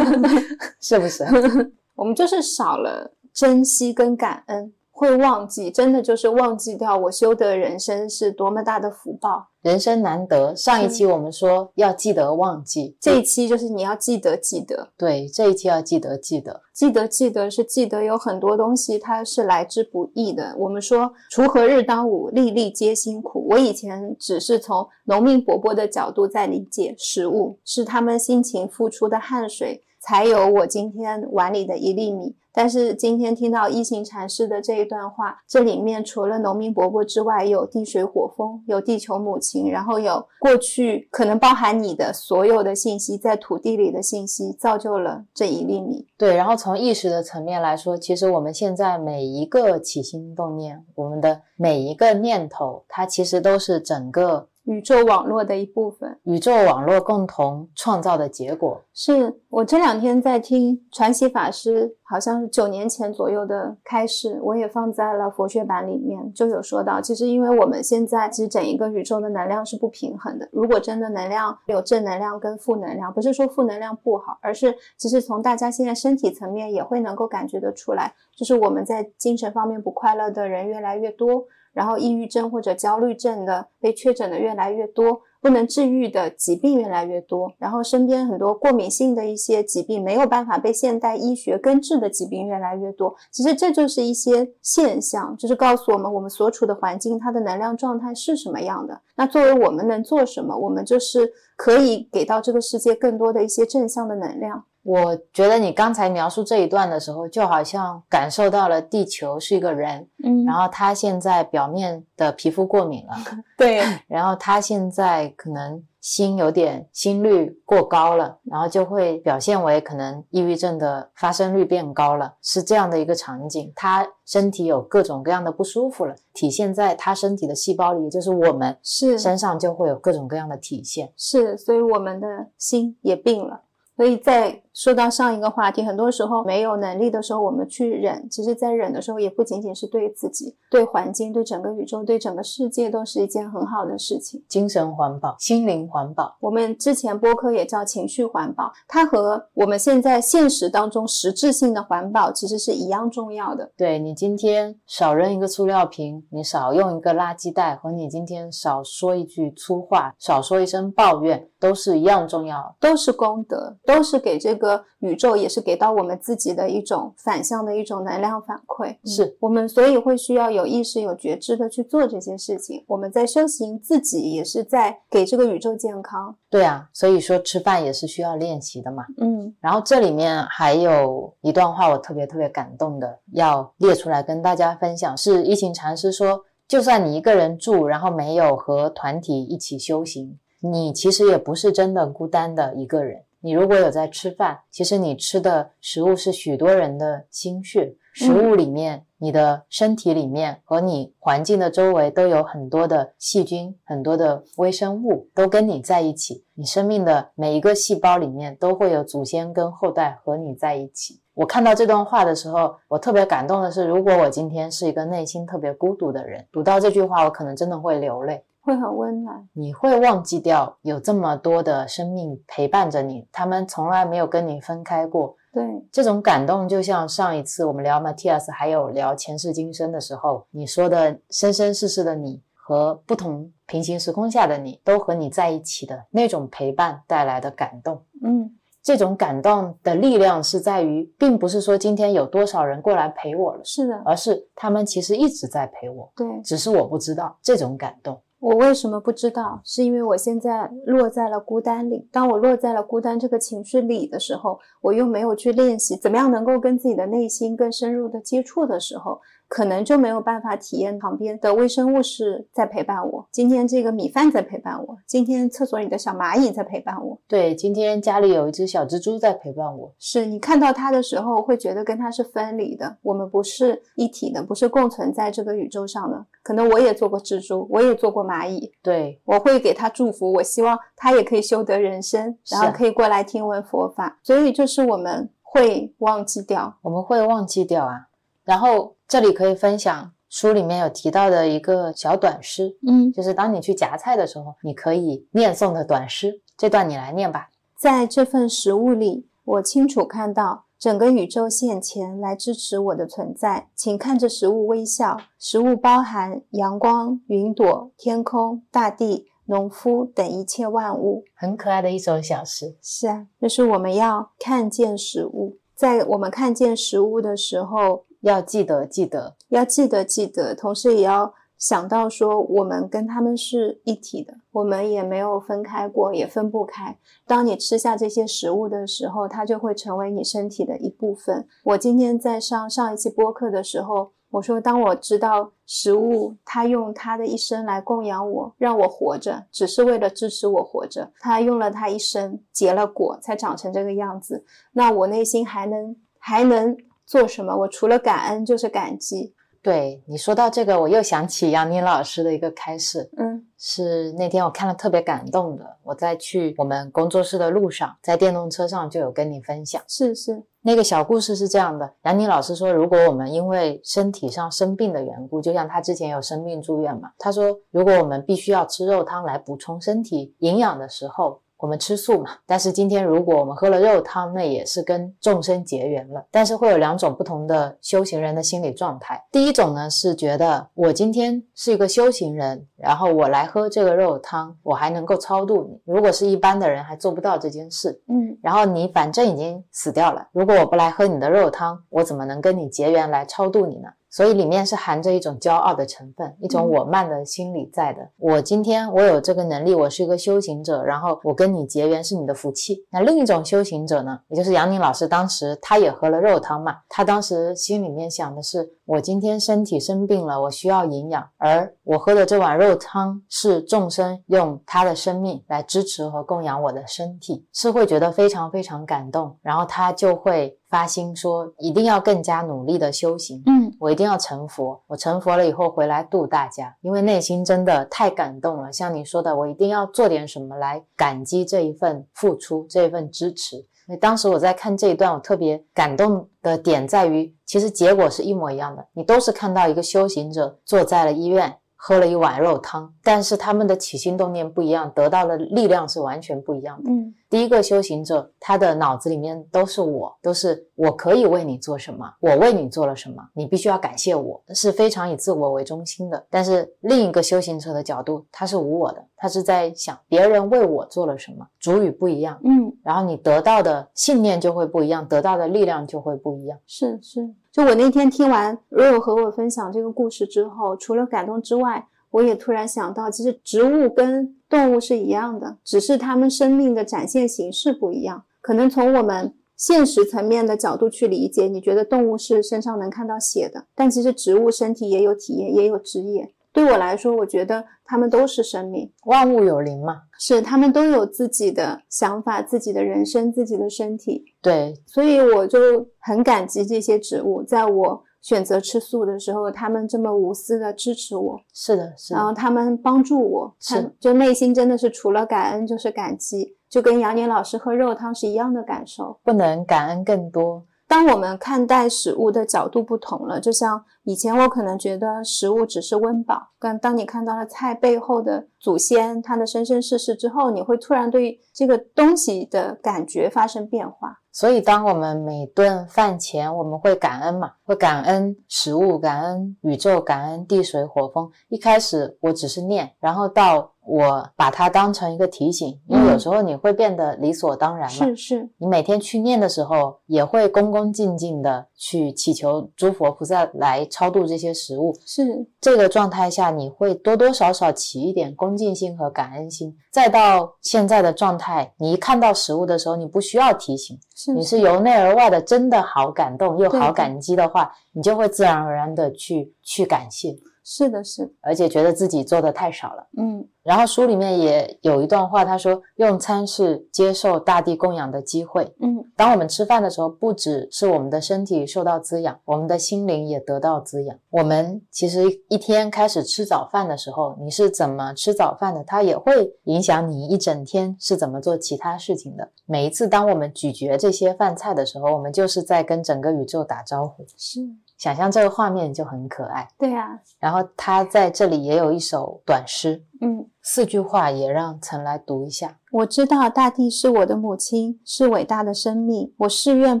是不是？我们就是少了珍惜跟感恩，会忘记，真的就是忘记掉我修得人生是多么大的福报。人生难得，上一期我们说要记得忘记，这一期就是你要记得记得，对这一期要记得记得，记得记得是记得有很多东西它是来之不易的。我们说锄禾日当午，粒粒皆辛苦。我以前只是从农民伯伯的角度在理解食物，是他们辛勤付出的汗水，才有我今天碗里的一粒米。但是今天听到一行禅师的这一段话，这里面除了农民伯伯之外，有地水火风，有地球母亲，然后有过去可能包含你的所有的信息，在土地里的信息，造就了这一粒米。对。然后从意识的层面来说，其实我们现在每一个起心动念，我们的每一个念头，它其实都是整个宇宙网络的一部分。宇宙网络共同创造的结果。是我这两天在听传奇法师，好像是九年前左右的开示，我也放在了佛学版里面，就有说到，其实因为我们现在其实整一个宇宙的能量是不平衡的。如果真的能量有正能量跟负能量，不是说负能量不好，而是其实从大家现在身体层面也会能够感觉得出来，就是我们在精神方面不快乐的人越来越多，然后抑郁症或者焦虑症的被确诊的越来越多。不能治愈的疾病越来越多，然后身边很多过敏性的一些疾病没有办法被现代医学根治的疾病越来越多。其实这就是一些现象，就是告诉我们我们所处的环境它的能量状态是什么样的。那作为我们能做什么，我们就是可以给到这个世界更多的一些正向的能量。我觉得你刚才描述这一段的时候，就好像感受到了地球是一个人，嗯然后他现在表面的皮肤过敏了，对，然后他现在可能心有点心率过高了，然后就会表现为可能抑郁症的发生率变高了，是这样的一个场景。他身体有各种各样的不舒服了，体现在他身体的细胞里，也就是我们是身上就会有各种各样的体现。是，所以我们的心也病了。所以在说到上一个话题，很多时候没有能力的时候，我们去忍，其实，在忍的时候，也不仅仅是对自己、对环境、对整个宇宙、对整个世界，都是一件很好的事情。精神环保、心灵环保，我们之前播客也叫情绪环保，它和我们现在现实当中实质性的环保其实是一样重要的。对你今天少扔一个塑料瓶，你少用一个垃圾袋，和你今天少说一句粗话，少说一声抱怨，都是一样重要。都是功德，都是给这个宇宙，也是给到我们自己的一种反向的一种能量反馈。是嗯我们所以会需要有意识、有觉知的去做这些事情。我们在修行自己，也是在给这个宇宙健康。对啊，所以说吃饭也是需要练习的嘛。嗯然后这里面还有一段话，我特别特别感动的，要列出来跟大家分享。是一行禅师说，就算你一个人住，然后没有和团体一起修行，你其实也不是真的孤单的一个人。你如果有在吃饭，其实你吃的食物是许多人的心血，食物里面、你的身体里面和你环境的周围都有很多的细菌、很多的微生物都跟你在一起。你生命的每一个细胞里面都会有祖先跟后代和你在一起。我看到这段话的时候，我特别感动的是，如果我今天是一个内心特别孤独的人，读到这句话，我可能真的会流泪。会很温暖。你会忘记掉有这么多的生命陪伴着你，他们从来没有跟你分开过。对，这种感动，就像上一次我们聊 Matthias 还有聊前世今生的时候，你说的生生世世的你和不同平行时空下的你都和你在一起的那种陪伴带来的感动。嗯，这种感动的力量是在于，并不是说今天有多少人过来陪我了，是的，而是他们其实一直在陪我，对。只是我不知道这种感动。我为什么不知道？是因为我现在落在了孤单里。当我落在了孤单这个情绪里的时候，我又没有去练习怎么样能够跟自己的内心更深入的接触的时候，可能就没有办法体验旁边的微生物是在陪伴我，今天这个米饭在陪伴我，今天厕所里的小蚂蚁在陪伴我。对，今天家里有一只小蜘蛛在陪伴我。是你看到它的时候，会觉得跟它是分离的，我们不是一体的，不是共存在这个宇宙上的。可能我也做过蜘蛛，我也做过蚂蚁，对，我会给他祝福，我希望他也可以修得人生，然后可以过来听闻佛法。所以就是我们会忘记掉，我们会忘记掉啊。然后这里可以分享书里面有提到的一个小短诗，嗯，就是当你去夹菜的时候，你可以念诵的短诗。这段你来念吧。在这份食物里，我清楚看到整个宇宙现前来支持我的存在。请看着食物微笑，食物包含阳光、云朵、天空、大地、农夫等一切万物。很可爱的一首小诗。是啊，就是我们要看见食物，在我们看见食物的时候，要记得记得，要记得记得，同时也要想到说，我们跟他们是一体的，我们也没有分开过，也分不开。当你吃下这些食物的时候，它就会成为你身体的一部分。我今天在上上一期播客的时候，我说，当我知道食物它用它的一生来供养我，让我活着，只是为了支持我活着，它用了它一生结了果，才长成这个样子。那我内心还能还能做什么？我除了感恩就是感激。对你说到这个，我又想起杨宁老师的一个开示，嗯是那天我看了特别感动的。我在去我们工作室的路上，在电动车上就有跟你分享。是是，那个小故事是这样的：杨宁老师说，如果我们因为身体上生病的缘故，就像他之前有生病住院嘛，他说，如果我们必须要吃肉汤来补充身体营养的时候，我们吃素嘛。但是今天如果我们喝了肉汤，那也是跟众生结缘了。但是会有两种不同的修行人的心理状态。第一种呢是觉得我今天是一个修行人，然后我来喝这个肉汤，我还能够超度你。如果是一般的人，还做不到这件事。嗯然后你反正已经死掉了，如果我不来喝你的肉汤，我怎么能跟你结缘来超度你呢？所以里面是含着一种骄傲的成分，一种我慢的心理在的。我今天我有这个能力，我是一个修行者，然后我跟你结缘是你的福气。那另一种修行者呢，也就是杨宁老师，当时他也喝了肉汤嘛，他当时心里面想的是，我今天身体生病了，我需要营养，而我喝的这碗肉汤是众生用他的生命来支持和供养我的身体，是会觉得非常非常感动，然后他就会发心说，一定要更加努力的修行。嗯我一定要成佛，我成佛了以后回来度大家，因为内心真的太感动了。像你说的，我一定要做点什么来感激这一份付出，这一份支持。当时我在看这一段，我特别感动的点在于，其实结果是一模一样的，你都是看到一个修行者坐在了医院。喝了一碗肉汤，但是他们的起心动念不一样，得到的力量是完全不一样的。嗯第一个修行者，他的脑子里面都是我，都是我可以为你做什么，我为你做了什么，你必须要感谢我，是非常以自我为中心的。但是另一个修行者的角度，他是无我的，他是在想别人为我做了什么，主语不一样，嗯，然后你得到的信念就会不一样，得到的力量就会不一样。是是。就我那天听完 Rio 和我分享这个故事之后，除了感动之外，我也突然想到，其实植物跟动物是一样的，只是它们生命的展现形式不一样。可能从我们现实层面的角度去理解，你觉得动物是身上能看到血的，但其实植物身体也有体液，也有汁液。对我来说，我觉得它们都是生命，万物有灵嘛，是它们都有自己的想法、自己的人生、自己的身体。对，所以我就很感激这些植物，在我选择吃素的时候，他们这么无私的支持我，是的，是然后，他们帮助我，是就内心真的是除了感恩就是感激，就跟杨年老师喝肉汤是一样的感受。不能感恩更多，当我们看待食物的角度不同了，就像以前我可能觉得食物只是温饱，但当你看到了菜背后的祖先它的生生世世之后，你会突然对这个东西的感觉发生变化。所以，当我们每顿饭前，我们会感恩嘛，会感恩食物，感恩宇宙，感恩地水火风。一开始我只是念，然后到我把它当成一个提醒，因为有时候你会变得理所当然嘛。是是，你每天去念的时候，也会恭恭敬敬的去祈求诸佛菩萨来超度这些食物。是这个状态下，你会多多少少起一点恭敬心和感恩心。再到现在的状态，你一看到食物的时候，你不需要提醒，是你是由内而外的，真的好感动又好感激的话，你就会自然而然的去去感谢，是的，是的，而且觉得自己做的太少了。嗯，然后书里面也有一段话，他说：“用餐是接受大地供养的机会。嗯，当我们吃饭的时候，不只是我们的身体受到滋养，我们的心灵也得到滋养。我们其实一天开始吃早饭的时候，你是怎么吃早饭的，它也会影响你一整天是怎么做其他事情的。每一次当我们咀嚼这些饭菜的时候，我们就是在跟整个宇宙打招呼。是，想象这个画面就很可爱。对啊，然后他在这里也有一首短诗，嗯。四句话也让岑来读一下。我知道大地是我的母亲，是伟大的生命。我誓愿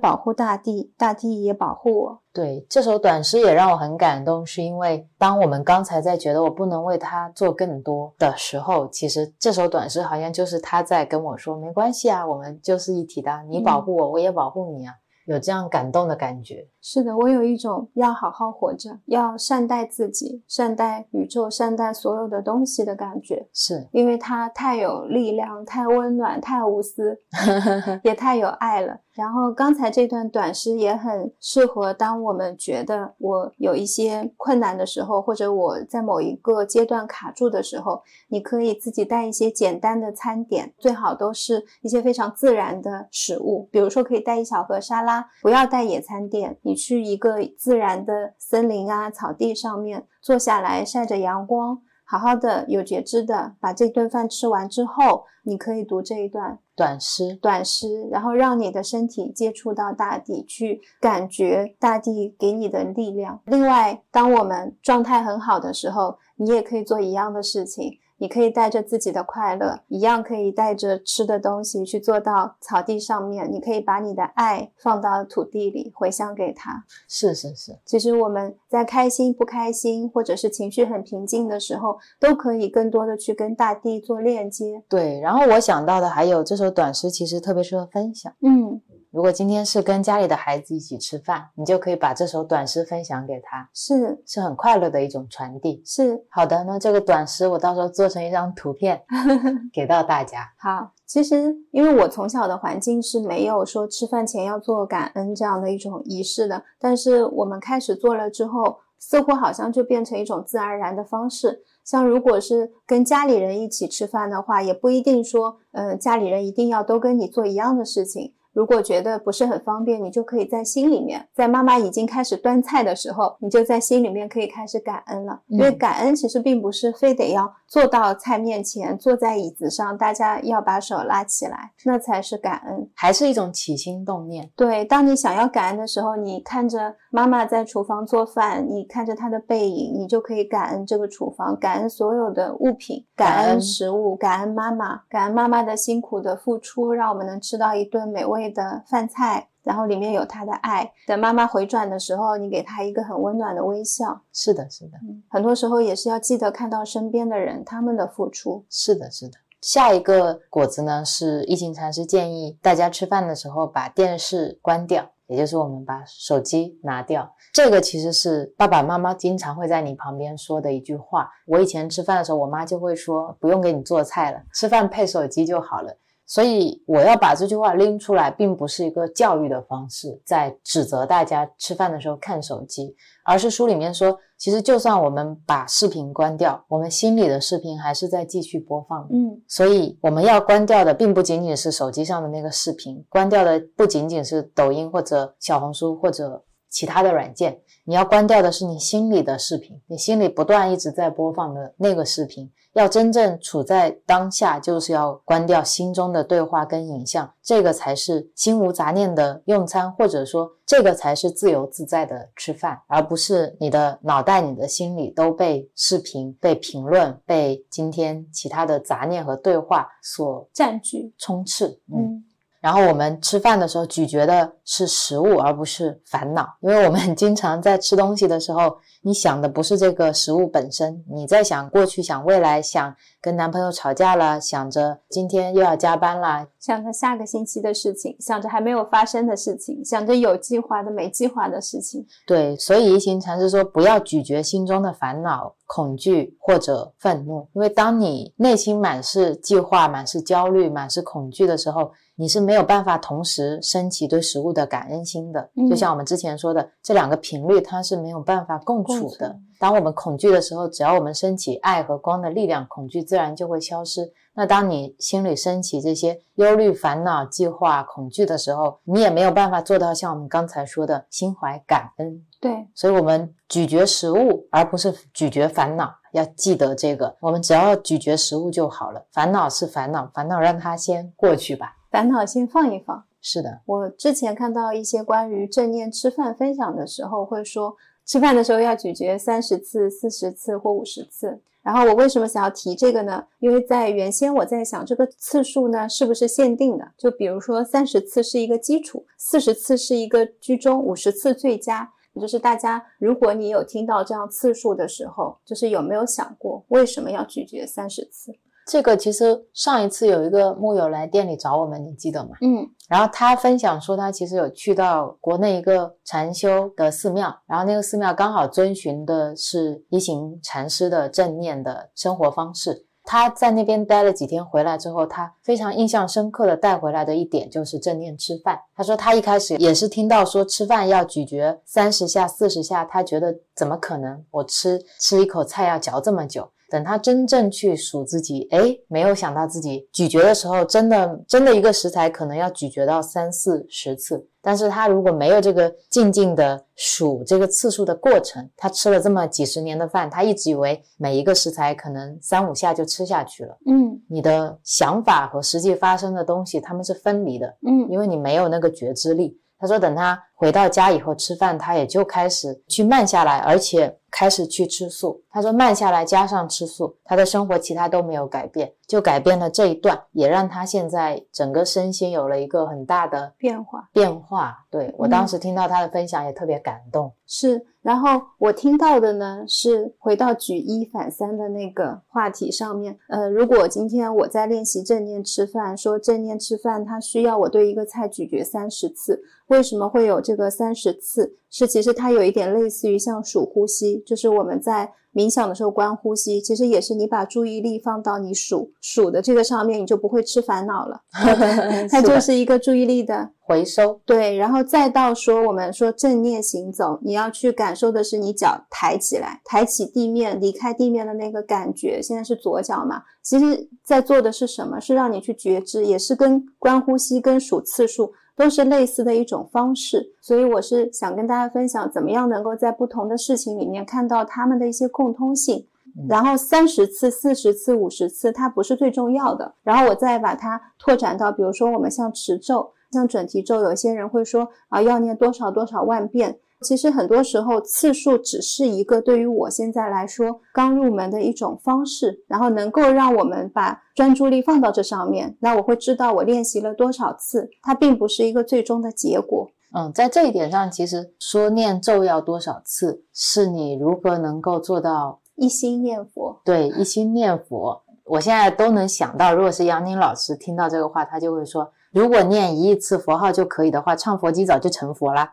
保护大地，大地也保护我。对这首短诗也让我很感动，是因为当我们刚才在觉得我不能为他做更多的时候，其实这首短诗好像就是他在跟我说，没关系啊，我们就是一体的啊，你保护我，我也保护你啊，有这样感动的感觉。是的，我有一种要好好活着，要善待自己，善待宇宙，善待所有的东西的感觉。是，因为它太有力量，太温暖，太无私，也太有爱了。然后刚才这段短诗也很适合，当我们觉得我有一些困难的时候，或者我在某一个阶段卡住的时候，你可以自己带一些简单的餐点，最好都是一些非常自然的食物，比如说可以带一小盒沙拉，不要带野餐垫，你去一个自然的森林啊、草地上面坐下来晒着阳光。好好的、有觉知的把这顿饭吃完之后，你可以读这一段短诗，短诗，然后让你的身体接触到大地，去感觉大地给你的力量。另外，当我们状态很好的时候，你也可以做一样的事情。你可以带着自己的快乐，一样可以带着吃的东西去做到草地上面。你可以把你的爱放到土地里，回向给他。是是是，其实我们在开心、不开心，或者是情绪很平静的时候，都可以更多的去跟大地做链接。对。然后我想到的还有这首短诗，其实特别适合分享。嗯，如果今天是跟家里的孩子一起吃饭，你就可以把这首短诗分享给他，是是很快乐的一种传递。是，好的，那这个短诗我到时候做成一张图片 给到大家。好。其实，因为我从小的环境是没有说吃饭前要做感恩这样的一种仪式的，但是我们开始做了之后，似乎好像就变成一种自然而然的方式。像如果是跟家里人一起吃饭的话，也不一定说，呃，家里人一定要都跟你做一样的事情。如果觉得不是很方便，你就可以在心里面，在妈妈已经开始端菜的时候，你就在心里面可以开始感恩了。因为嗯感恩其实并不是非得要坐到菜面前，坐在椅子上，大家要把手拉起来，那才是感恩。还是一种起心动念。对，当你想要感恩的时候，你看着妈妈在厨房做饭，你看着她的背影，你就可以感恩这个厨房，感恩所有的物品，感恩食物，感恩妈妈，感恩妈妈的辛苦的付出，让我们能吃到一顿美味的饭菜，然后里面有她的爱。等妈妈回转的时候，你给她一个很温暖的微笑。是的，是的，嗯，很多时候也是要记得看到身边的人他们的付出。是的，是的。下一个果子呢，是一行禅师建议大家吃饭的时候把电视关掉，也就是我们把手机拿掉。这个其实是爸爸妈妈经常会在你旁边说的一句话。我以前吃饭的时候，我妈就会说：“不用给你做菜了，吃饭配手机就好了。”所以我要把这句话拎出来，并不是一个教育的方式，在指责大家吃饭的时候看手机，而是书里面说，其实就算我们把视频关掉，我们心里的视频还是在继续播放的。嗯，所以我们要关掉的，并不仅仅是手机上的那个视频，关掉的不仅仅是抖音或者小红书或者其他的软件，你要关掉的是你心里的视频，你心里不断一直在播放的那个视频。要真正处在当下，就是要关掉心中的对话跟影像，这个才是心无杂念的用餐，或者说这个才是自由自在的吃饭，而不是你的脑袋、你的心里都被视频、被评论、被今天其他的杂念和对话所占据，充斥。嗯。然后我们吃饭的时候咀嚼的是食物，而不是烦恼，因为我们 经常在吃东西的时候，你想的不是这个食物本身，你在想过去、想未来、想跟男朋友吵架了，想着今天又要加班啦，想着下个星期的事情，想着还没有发生的事情，想着有计划的、没计划的事情。对，所以一行禅师说，不要咀嚼心中的烦恼、恐惧或者愤怒，因为当你内心满是计划、满是焦虑、满是恐惧的时候，你是没有办法同时升起对食物的感恩心的。嗯就像我们之前说的，这两个频率它是没有办法共共处的。当我们恐惧的时候，只要我们升起爱和光的力量，恐惧自然就会消失。那当你心里升起这些忧虑、烦恼、计划、恐惧的时候，你也没有办法做到像我们刚才说的心怀感恩。对，所以，我们咀嚼食物，而不是咀嚼烦恼。要记得这个，我们只要咀嚼食物就好了。烦恼是烦恼，烦恼让它先过去吧。烦恼先放一放。是的，我之前看到一些关于正念吃饭分享的时候，会说吃饭的时候要咀嚼三十次、四十次或五十次。然后我为什么想要提这个呢？因为在原先我在想这个次数呢是不是限定的？就比如说三十次是一个基础，四十次是一个居中，五十次最佳。就是大家，如果你有听到这样次数的时候，就是有没有想过为什么要咀嚼三十次？这个其实上一次有一个木友来店里找我们，你记得吗？嗯然后他分享说，他其实有去到国内一个禅修的寺庙，然后那个寺庙刚好遵循的是一行禅师的正念的生活方式。他在那边待了几天，回来之后，他非常印象深刻的带回来的一点就是正念吃饭。他说他一开始也是听到说吃饭要咀嚼三十下、四十下，他觉得怎么可能？我吃吃一口菜要嚼这么久。等他真正去数自己，哎，没有想到自己咀嚼的时候，真的真的一个食材可能要咀嚼到三四十次。但是他如果没有这个静静的数这个次数的过程，他吃了这么几十年的饭，他一直以为每一个食材可能三五下就吃下去了。嗯你的想法和实际发生的东西，他们是分离的，嗯因为你没有那个觉知力。他说，等他回到家以后吃饭，他也就开始去慢下来，而且开始去吃素。他说，慢下来加上吃素，他的生活其他都没有改变，就改变了这一段，也让他现在整个身心有了一个很大的变化。变化。对我嗯当时听到他的分享也特别感动。是，然后我听到的呢是回到举一反三的那个话题上面。呃，如果今天我在练习正念吃饭，说正念吃饭它需要我对一个菜咀嚼三十次，为什么会有这个三十次？是其实它有一点类似于像数呼吸，就是我们在冥想的时候观呼吸，其实也是你把注意力放到你数数的这个上面，你就不会吃烦恼了。它就是一个注意力的回收，对，然后再到说我们说正念行走，你要去感受的是你脚抬起来，抬起地面，离开地面的那个感觉。现在是左脚嘛，其实在做的是什么？是让你去觉知，也是跟观呼吸、跟数次数都是类似的一种方式。所以我是想跟大家分享，怎么样能够在不同的事情里面看到他们的一些共通性。然后三十次、四十次、五十次，它不是最重要的。然后我再把它拓展到，比如说我们像持咒，像准提咒，有些人会说啊，要念多少多少万遍。其实很多时候次数只是一个对于我现在来说刚入门的一种方式，然后能够让我们把专注力放到这上面。那我会知道我练习了多少次，它并不是一个最终的结果。嗯，在这一点上，其实说念咒要多少次，是你如何能够做到一心念佛，对一心念佛。我现在都能想到，如果是杨宁老师听到这个话，他就会说，如果念一亿次佛号就可以的话，唱佛机早就成佛啦。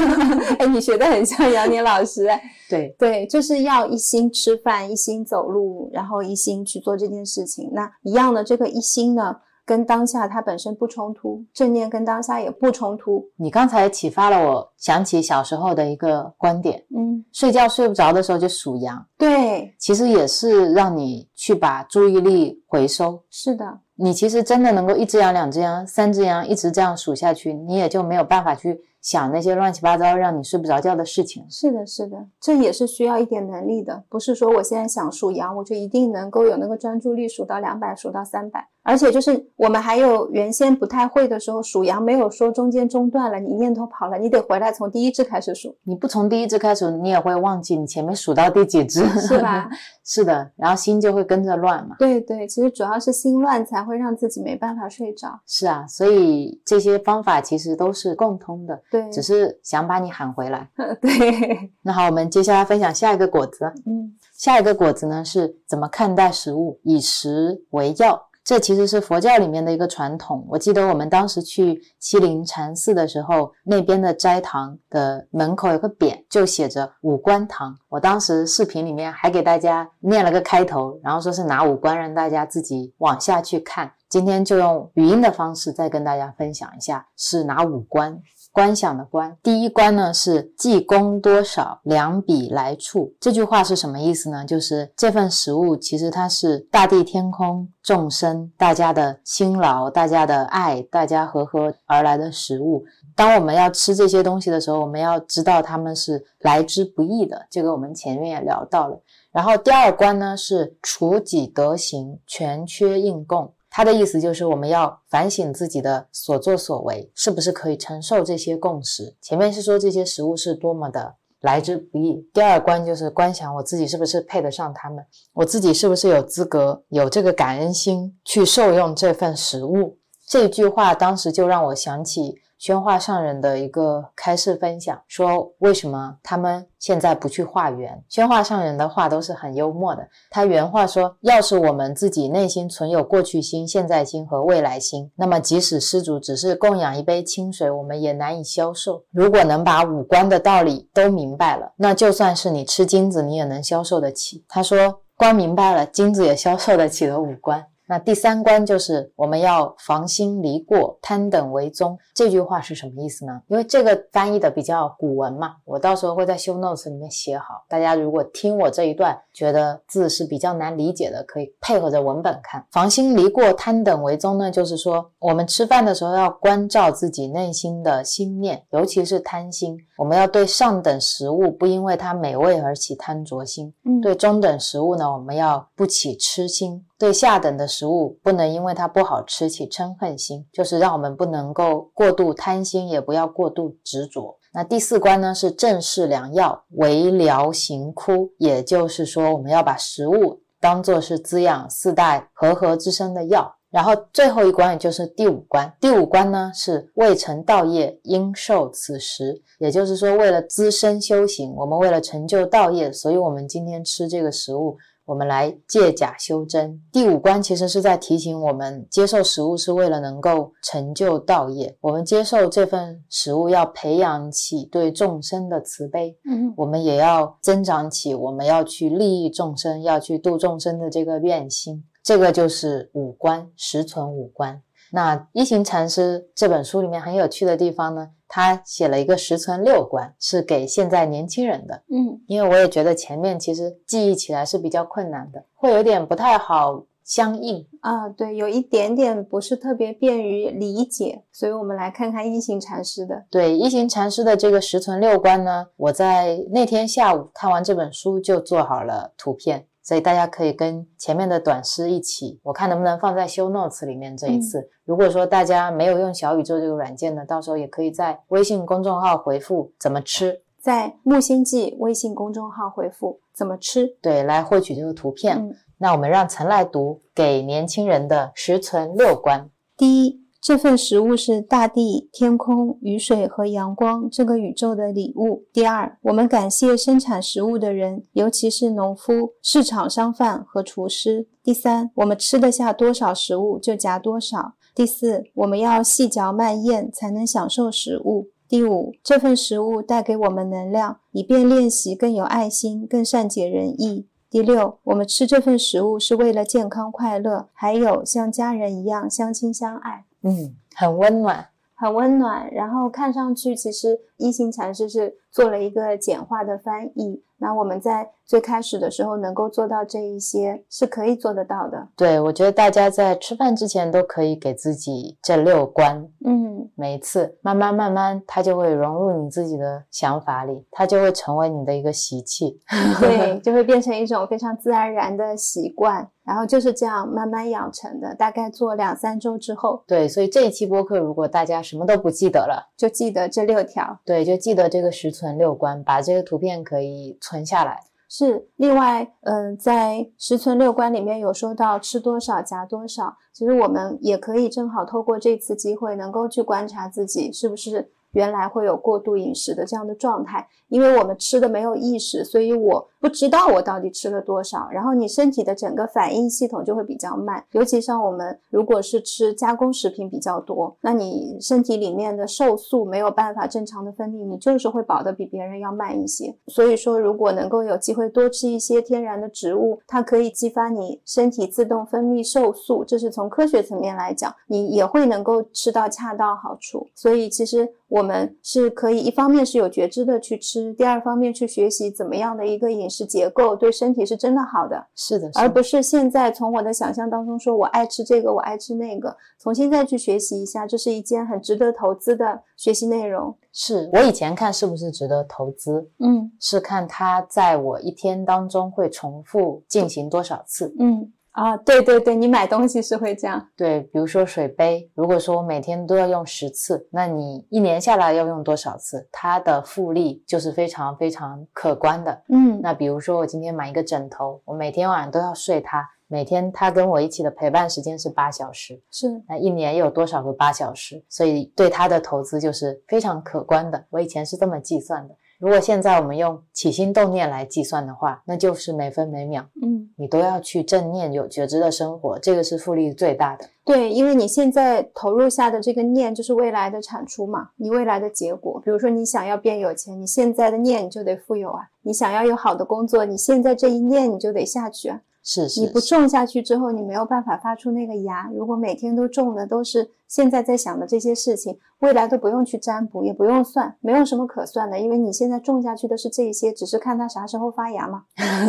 哎，你学的很像杨宁老师哎。对，对，就是要一心吃饭，一心走路，然后一心去做这件事情。那一样的，这个一心呢，跟当下它本身不冲突，正念跟当下也不冲突。你刚才启发了我，想起小时候的一个观点：嗯，睡觉睡不着的时候就数羊，对，其实也是让你去把注意力回收。是的，你其实真的能够一只羊、两只羊、三只羊一直这样数下去，你也就没有办法去想那些乱七八糟让你睡不着觉的事情。是的，是的，这也是需要一点能力的，不是说我现在想数羊，我就一定能够有那个专注力数到两百，数到三百。而且就是我们还有原先不太会的时候，数羊没有说中间中断了，你念头跑了，你得回来从第一只开始数，你不从第一只开始，你也会忘记你前面数到第几只，是吧？是的，然后心就会跟着乱嘛。对对，其实主要是心乱才会让自己没办法睡着。是啊，所以这些方法其实都是共通的，对，只是想把你喊回来。对，那好，我们接下来分享下一个果子。嗯下一个果子呢是怎么看待食物？以食为药，这其实是佛教里面的一个传统。我记得我们当时去西林禅寺的时候，那边的斋堂的门口有个匾，就写着五官堂。我当时视频里面还给大家念了个开头，然后说是哪五官，让大家自己往下去看。今天就用语音的方式再跟大家分享一下是哪五官。观想的观，第一关呢是计功多少，量比来处。这句话是什么意思呢？就是这份食物其实它是大地天空众生大家的辛劳、大家的爱、大家和合而来的食物。当我们要吃这些东西的时候，我们要知道它们是来之不易的。这个我们前面也聊到了。然后第二关呢是处己德行，全缺应供。他的意思就是我们要反省自己的所作所为，是不是可以承受这些共识。前面是说这些食物是多么的来之不易，第二关就是观想我自己是不是配得上他们，我自己是不是有资格有这个感恩心去受用这份食物。这句话当时就让我想起宣化上人的一个开示分享，说为什么他们现在不去化缘？宣化上人的话都是很幽默的。他原话说：“要是我们自己内心存有过去心、现在心和未来心，那么即使施主只是供养一杯清水，我们也难以消受。如果能把五官的道理都明白了，那就算是你吃金子，你也能消受得起。”他说：“光明白了，金子也消受得起了五官。”那第三关就是我们要防心离过，贪等为宗。这句话是什么意思呢？因为这个翻译的比较古文嘛，我到时候会在修 notes 里面写好。大家如果听我这一段觉得字是比较难理解的，可以配合着文本看。防心离过，贪等为宗呢，就是说我们吃饭的时候要关照自己内心的心念，尤其是贪心。我们要对上等食物不因为它美味而起贪着心，嗯，对中等食物呢，我们要不起痴心；对下等的食物，不能因为它不好吃起嗔恨心，就是让我们不能够过度贪心，也不要过度执着。那第四关呢是正视良药，为疗行枯，也就是说，我们要把食物当做是滋养四大和合之身的药。然后最后一关也就是第五关，第五关呢是未成道业，应受此食。也就是说，为了资身修行，我们为了成就道业，所以我们今天吃这个食物，我们来借假修真。第五关其实是在提醒我们，接受食物是为了能够成就道业。我们接受这份食物，要培养起对众生的慈悲，嗯我们也要增长起我们要去利益众生、要去度众生的这个愿心。这个就是五官，实存五官。那一行禅师这本书里面很有趣的地方呢，他写了一个十存六观，是给现在年轻人的。嗯因为我也觉得前面其实记忆起来是比较困难的，会有点不太好相应。啊，对，有一点点不是特别便于理解，所以我们来看看一行禅师的。对一行禅师的这个十存六观呢，我在那天下午看完这本书就做好了图片，所以大家可以跟前面的短诗一起，我看能不能放在 show notes 里面。这一次，如果说大家没有用小宇宙这个软件呢，到时候也可以在微信公众号回复怎么吃，在木星记微信公众号回复“怎么吃对，来获取这个图”。片。嗯，那我们让陈来读给年轻人的十存六观。第一，这份食物是大地、天空、雨水和阳光这个宇宙的礼物。第二，我们感谢生产食物的人，尤其是农夫、市场商贩和厨师。第三，我们吃得下多少食物就夹多少。第四，我们要细嚼慢咽才能享受食物。第五，这份食物带给我们能量，以便练习更有爱心、更善解人意。第六，我们吃这份食物是为了健康快乐，还有像家人一样相亲相爱，嗯，很温暖。很温暖。然后看上去其实一行禅师是做了一个简化的翻译。那我们在最开始的时候能够做到这一些，是可以做得到的。对，我觉得大家在吃饭之前都可以给自己这六关，嗯，每一次慢慢慢慢，它就会融入你自己的想法里，它就会成为你的一个习气。对，就会变成一种非常自然而然的习惯，然后就是这样慢慢养成的。大概做两三周之后，对，所以这一期播客，如果大家什么都不记得了，就记得这六条。对，就记得这个十存六关，把这个图片可以存下来。是，另外，嗯、在十存六关里面有说到吃多少夹多少，其实我们也可以正好透过这次机会，能够去观察自己是不是原来会有过度饮食的这样的状态，因为我们吃的没有意识，所以我不知道我到底吃了多少，然后你身体的整个反应系统就会比较慢，尤其像我们如果是吃加工食品比较多，那你身体里面的瘦素没有办法正常的分泌，你就是会饱得比别人要慢一些。所以说，如果能够有机会多吃一些天然的植物，它可以激发你身体自动分泌瘦素，这是从科学层面来讲，你也会能够吃到恰到好处。所以其实我们是可以一方面是有觉知的去吃，第二方面去学习怎么样的一个饮食结构对身体是真的好的。是的，是的而不是现在从我的想象当中说我爱吃这个，我爱吃那个，从现在去学习一下，这是一件很值得投资的学习内容。是我以前看是不是值得投资，嗯是看它在我一天当中会重复进行多少次。嗯啊，对对对，你买东西是会这样。对，比如说水杯，如果说我每天都要用十次，那你一年下来要用多少次？它的复利就是非常非常可观的。嗯那比如说我今天买一个枕头，我每天晚上都要睡它，每天它跟我一起的陪伴时间是八小时，是那一年有多少个八小时？所以对它的投资就是非常可观的。我以前是这么计算的。如果现在我们用起心动念来计算的话，那就是每分每秒嗯。你都要去正念、有觉知的生活，这个是复利最大的。对，因为你现在投入下的这个念就是未来的产出嘛，你未来的结果。比如说你想要变有钱，你现在的念你就得富有啊；你想要有好的工作，你现在这一念你就得下去啊。是是，你不种下去之后，你没有办法发出那个芽。如果每天都种的都是现在在想的这些事情，未来都不用去占卜，也不用算，没有什么可算的，因为你现在种下去的是这一些，只是看它啥时候发芽嘛，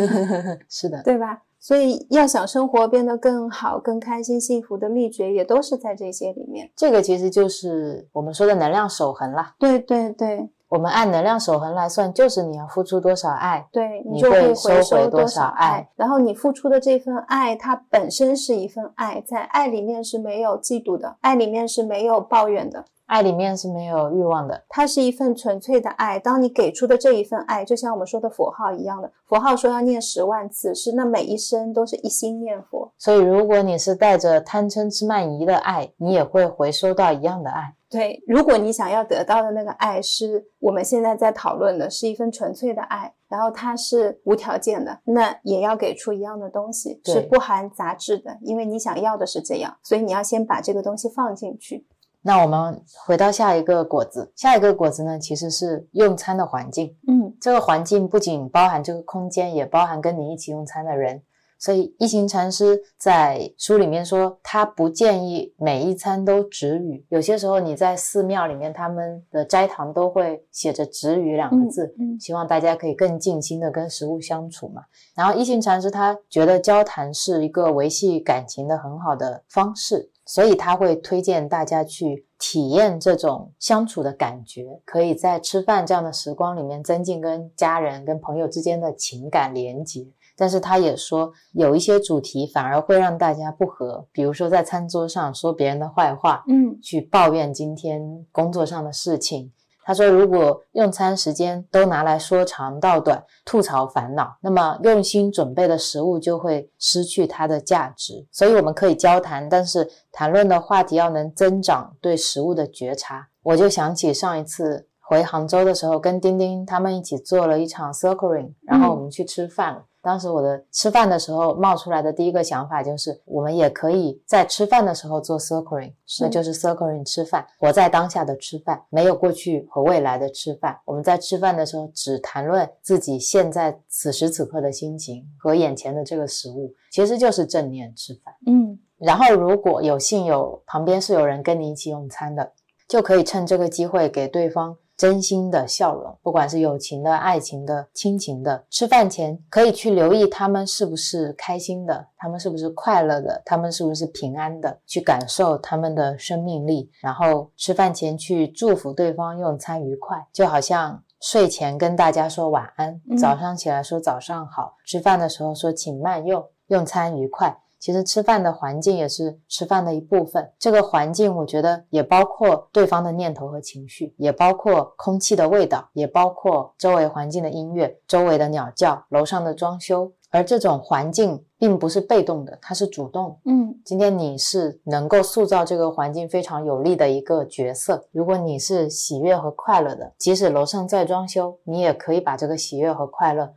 是的，对吧？所以要想生活变得更好、更开心、幸福的秘诀，也都是在这些里面。这个其实就是我们说的能量守恒啦。对对对我们按能量守恒来算，就是你要付出多少爱，对，你就会回收回多少爱，然后你付出的这份爱，它本身是一份爱，在爱里面是没有嫉妒的，爱里面是没有抱怨的。爱里面是没有欲望的。它是一份纯粹的爱。当你给出的这一份爱，就像我们说的佛号一样的，佛号说要念十万次，是那每一声都是一心念佛。所以，如果你是带着贪嗔痴慢疑的爱，你也会回收到一样的爱。对，如果你想要得到的那个爱，是我们现在在讨论的，是一份纯粹的爱，然后它是无条件的，那也要给出一样的东西，是不含杂质的，因为你想要的是这样，所以你要先把这个东西放进去。那我们回到下一个果子，下一个果子呢，其实是用餐的环境。嗯这个环境不仅包含这个空间，也包含跟你一起用餐的人。所以一行禅师在书里面说，他不建议每一餐都止语。有些时候你在寺庙里面，他们的斋堂都会写着“止语”两个字，嗯希望大家可以更静心的跟食物相处嘛。然后一行禅师他觉得交谈是一个维系感情的很好的方式，所以他会推荐大家去体验这种相处的感觉，可以在吃饭这样的时光里面增进跟家人、跟朋友之间的情感连结。但是他也说，有一些主题反而会让大家不和，比如说在餐桌上说别人的坏话，嗯去抱怨今天工作上的事情。他说，如果用餐时间都拿来说长道短、吐槽烦恼，那么用心准备的食物就会失去它的价值。所以我们可以交谈，但是谈论的话题要能增长对食物的觉察。我就想起上一次回杭州的时候，跟丁丁他们一起做了一场 circling，然后我们去吃饭了。当时我的吃饭的时候冒出来的第一个想法就是，我们也可以在吃饭的时候做 circling，那就是 circling 吃饭，活在当下的吃饭，没有过去和未来的吃饭。我们在吃饭的时候只谈论自己现在此时此刻的心情和眼前的这个食物，其实就是正念吃饭。嗯然后如果有幸有旁边是有人跟你一起用餐的，就可以趁这个机会给对方真心的笑容，不管是友情的、爱情的、亲情的。吃饭前可以去留意他们是不是开心的，他们是不是快乐的，他们是不是平安的，去感受他们的生命力。然后吃饭前去祝福对方用餐愉快，就好像睡前跟大家说晚安，嗯早上起来说早上好，吃饭的时候说请慢用，用餐愉快。其实吃饭的环境也是吃饭的一部分。这个环境，我觉得也包括对方的念头和情绪，也包括空气的味道，也包括周围环境的音乐、周围的鸟叫、楼上的装修。而这种环境并不是被动的，它是主动。嗯今天你是能够塑造这个环境非常有利的一个角色。如果你是喜悦和快乐的，即使楼上在装修，你也可以把这个喜悦和快乐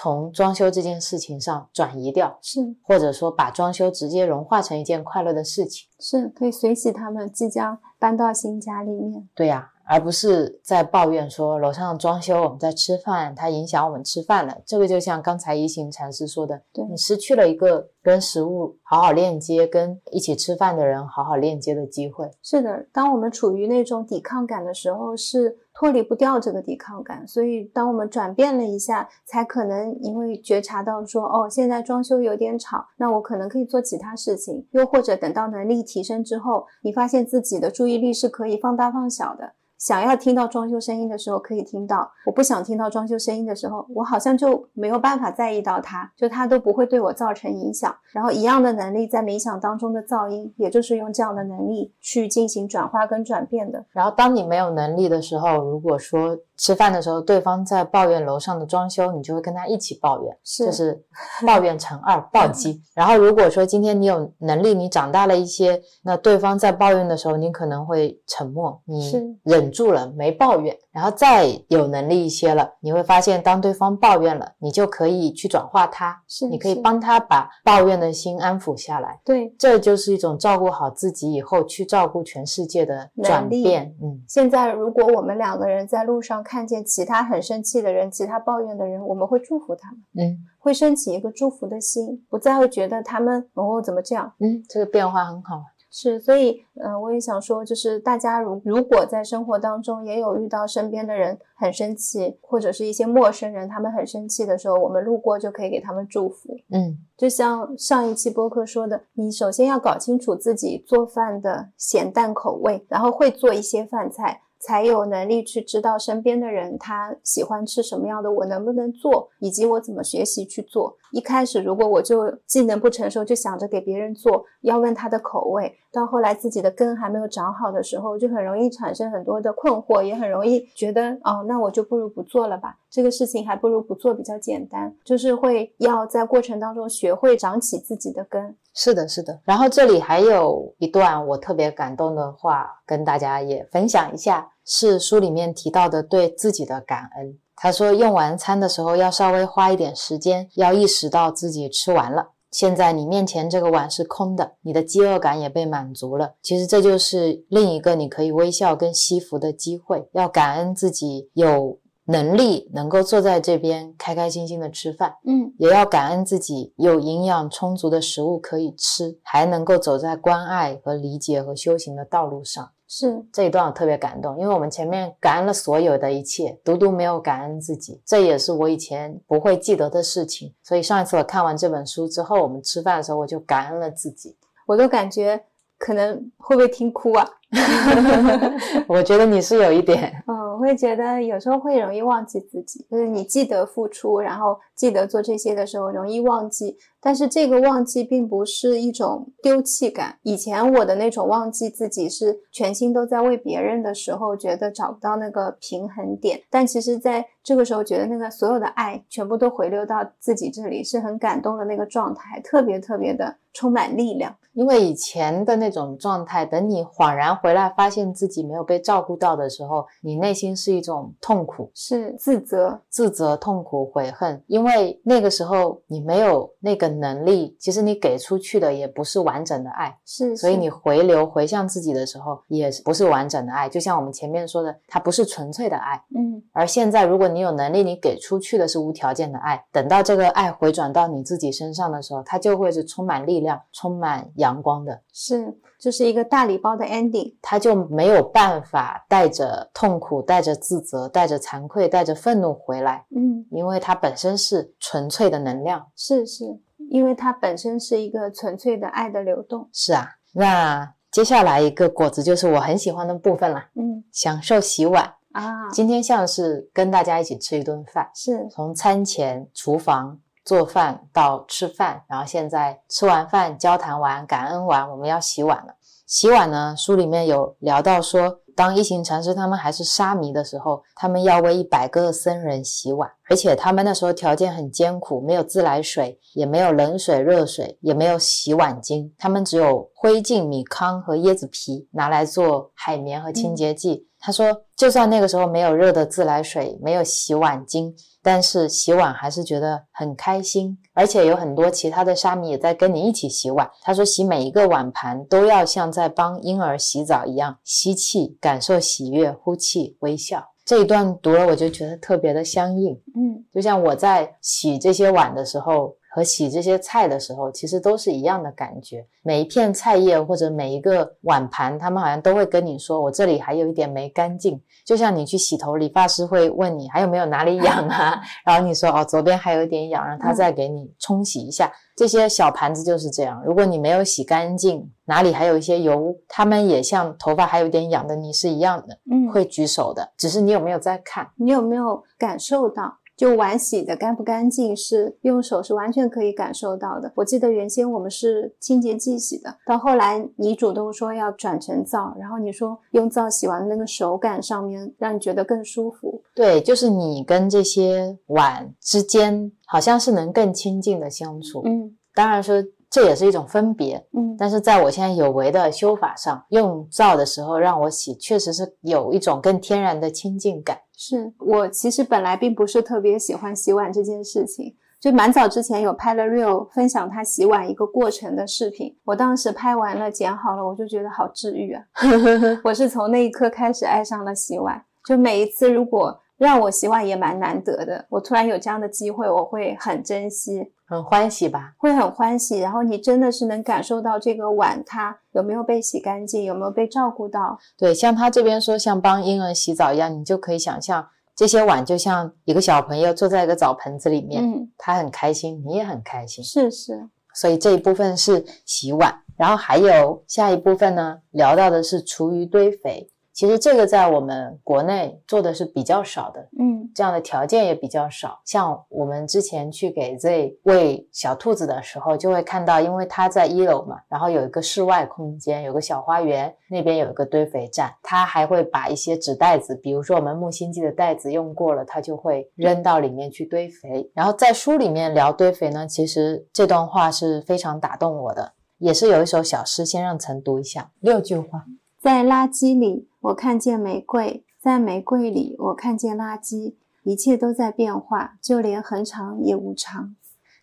从装修这件事情上转移掉，是或者说把装修直接融化成一件快乐的事情。是，可以随喜他们即将搬到新家里面。对呀、而不是在抱怨说楼上装修，我们在吃饭，它影响我们吃饭了。这个就像刚才一行禅师说的，对你失去了一个跟食物好好链接、跟一起吃饭的人好好链接的机会。是的，当我们处于那种抵抗感的时候，是脱离不掉这个抵抗感。所以，当我们转变了一下，才可能因为觉察到说，哦，现在装修有点吵，那我可能可以做其他事情。又或者等到能力提升之后，你发现自己的注意力是可以放大放小的。想要听到装修声音的时候可以听到，我不想听到装修声音的时候，我好像就没有办法在意到它，就它都不会对我造成影响。然后一样的能力在冥想当中的噪音，也就是用这样的能力去进行转化跟转变的。然后，当你没有能力的时候，如果说吃饭的时候对方在抱怨楼上的装修，你就会跟他一起抱怨，是就是抱怨乘二，暴击。然后，如果说今天你有能力，你长大了一些，那对方在抱怨的时候，你可能会沉默，你忍住了，没抱怨。然后再有能力一些了，你会发现，当对方抱怨了，你就可以去转化他，是你可以帮他把抱怨的心安抚下来。对。这就是一种照顾好自己以后去照顾全世界的转变。嗯，现在如果我们两个人在路上看见其他很生气的人、其他抱怨的人，我们会祝福他们，嗯会升起一个祝福的心，不再会觉得他们哦怎么这样。嗯，这个变化很好。是，所以，嗯、我也想说，就是大家如如果在生活当中也有遇到身边的人很生气，或者是一些陌生人他们很生气的时候，我们路过就可以给他们祝福。嗯就像上一期播客说的，你首先要搞清楚自己做饭的咸淡口味，然后会做一些饭菜，才有能力去知道身边的人他喜欢吃什么样的，我能不能做，以及我怎么学习去做。一开始如果我就技能不成熟，就想着给别人做，要问他的口味，到后来自己的根还没有长好的时候，就很容易产生很多的困惑，也很容易觉得哦，那我就不如不做了吧。这个事情还不如不做比较简单，就是会要在过程当中学会长起自己的根。是的，是的。然后这里还有一段我特别感动的话，跟大家也分享一下，是书里面提到的对自己的感恩。他说，用完餐的时候要稍微花一点时间，要意识到自己吃完了。现在你面前这个碗是空的，你的饥饿感也被满足了。其实这就是另一个你可以微笑跟惜福的机会。要感恩自己有能力能够坐在这边开开心心的吃饭，嗯，也要感恩自己有营养充足的食物可以吃，还能够走在关爱和理解和修行的道路上。是这一段我特别感动，因为我们前面感恩了所有的一切，独独没有感恩自己，这也是我以前不会记得的事情。所以上一次我看完这本书之后，我们吃饭的时候我就感恩了自己。我都感觉可能会不会听哭啊？我觉得你是有一点，嗯，我会觉得有时候会容易忘记自己，就是你记得付出，然后记得做这些的时候，容易忘记。但是这个忘记并不是一种丢弃感。以前我的那种忘记自己是全心都在为别人的时候，觉得找不到那个平衡点。但其实在这个时候，觉得那个所有的爱全部都回流到自己这里，是很感动的那个状态，特别特别的充满力量。因为以前的那种状态，等你恍然回来，发现自己没有被照顾到的时候，你内心是一种痛苦、是自责，自责、痛苦、悔恨，因为那个时候你没有那个能力，其实你给出去的也不是完整的爱，是，所以你回流回向自己的时候，也不是完整的爱。就像我们前面说的，它不是纯粹的爱。嗯而现在，如果你有能力，你给出去的是无条件的爱，等到这个爱回转到你自己身上的时候，它就会是充满力量、充满阳光的。是，就是一个大礼包的 ending。他就没有办法带着痛苦、带着自责、带着惭愧、带着愤怒回来，嗯，因为它本身是纯粹的能量。是是，因为它本身是一个纯粹的爱的流动。是啊，那接下来一个果子就是我很喜欢的部分啦，嗯享受洗碗。啊，今天像是跟大家一起吃一顿饭，是从餐前厨房做饭到吃饭，然后现在吃完饭交谈完感恩完，我们要洗碗了。洗碗呢，书里面有聊到说，当一行禅师他们还是沙弥的时候，他们要为一百个僧人洗碗，而且他们那时候条件很艰苦，没有自来水，也没有冷水、热水，也没有洗碗巾，他们只有灰烬、米糠和椰子皮拿来做海绵和清洁剂。他说，就算那个时候没有热的自来水，没有洗碗巾，但是洗碗还是觉得很开心，而且有很多其他的沙弥也在跟你一起洗碗。他说，洗每一个碗盘都要像在帮婴儿洗澡一样，吸气，感受喜悦，呼气，微笑。这一段读了，我就觉得特别的相应。嗯就像我在洗这些碗的时候和洗这些菜的时候，其实都是一样的感觉。每一片菜叶或者每一个碗盘，他们好像都会跟你说：“我这里还有一点没干净。”就像你去洗头，理发师会问你还有没有哪里痒啊，然后你说：“哦，左边还有一点痒。”让他再给你冲洗一下。这些小盘子就是这样，如果你没有洗干净，哪里还有一些油，他们也像头发还有点痒的你是一样的，嗯，会举手的，只是你有没有在看？你有没有感受到？就碗洗的干不干净，是用手是完全可以感受到的。我记得原先我们是清洁剂洗的，到后来你主动说要转成皂，然后你说用皂洗完的那个手感上面让你觉得更舒服。对，就是你跟这些碗之间，好像是能更亲近的相处。嗯当然说这也是一种分别，嗯但是在我现在有为的修法上，用皂的时候让我洗，确实是有一种更天然的亲近感。是我其实本来并不是特别喜欢洗碗这件事情，就蛮早之前有拍了 real 分享他洗碗一个过程的视频，我当时拍完了剪好了，我就觉得好治愈啊！我是从那一刻开始爱上了洗碗，就每一次如果让我洗碗也蛮难得的，我突然有这样的机会，我会很珍惜，很欢喜吧？会很欢喜。然后你真的是能感受到这个碗它有没有被洗干净，有没有被照顾到。对，像他这边说像帮婴儿洗澡一样，你就可以想象这些碗就像一个小朋友坐在一个澡盆子里面，嗯，他很开心，你也很开心。是是，所以这一部分是洗碗，然后还有下一部分呢，聊到的是厨余堆肥。其实这个在我们国内做的是比较少的，嗯这样的条件也比较少。像我们之前去给 Z 喂小兔子的时候，就会看到，因为它在一楼嘛，然后有一个室外空间，有个小花园，那边有一个堆肥站，它还会把一些纸袋子，比如说我们木星记的袋子用过了，它就会扔到里面去堆肥。然后在书里面聊堆肥呢，其实这段话是非常打动我的，也是有一首小诗，先让陈读一下，六句话。在垃圾里，我看见玫瑰；在玫瑰里，我看见垃圾。一切都在变化，就连恒常也无常。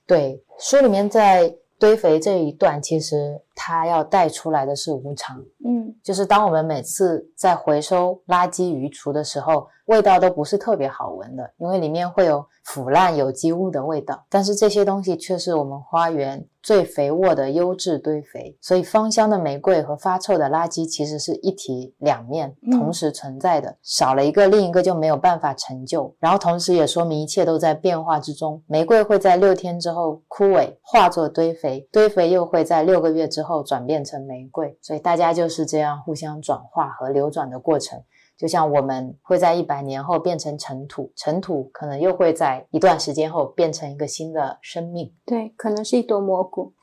对，书里面在堆肥这一段，其实它要带出来的是无常，嗯就是当我们每次在回收垃圾余厨的时候，味道都不是特别好闻的，因为里面会有腐烂有机物的味道。但是这些东西却是我们花园最肥沃的优质堆肥，所以芳香的玫瑰和发臭的垃圾其实是一体两面嗯同时存在的，少了一个，另一个就没有办法成就。然后同时也说明一切都在变化之中，玫瑰会在六天之后枯萎，化作堆肥，堆肥又会在六个月之后转变成玫瑰，所以大家就是这样互相转化和流转的过程。就像我们会在一百年后变成尘土，尘土可能又会在一段时间后变成一个新的生命。对，可能是一朵蘑菇。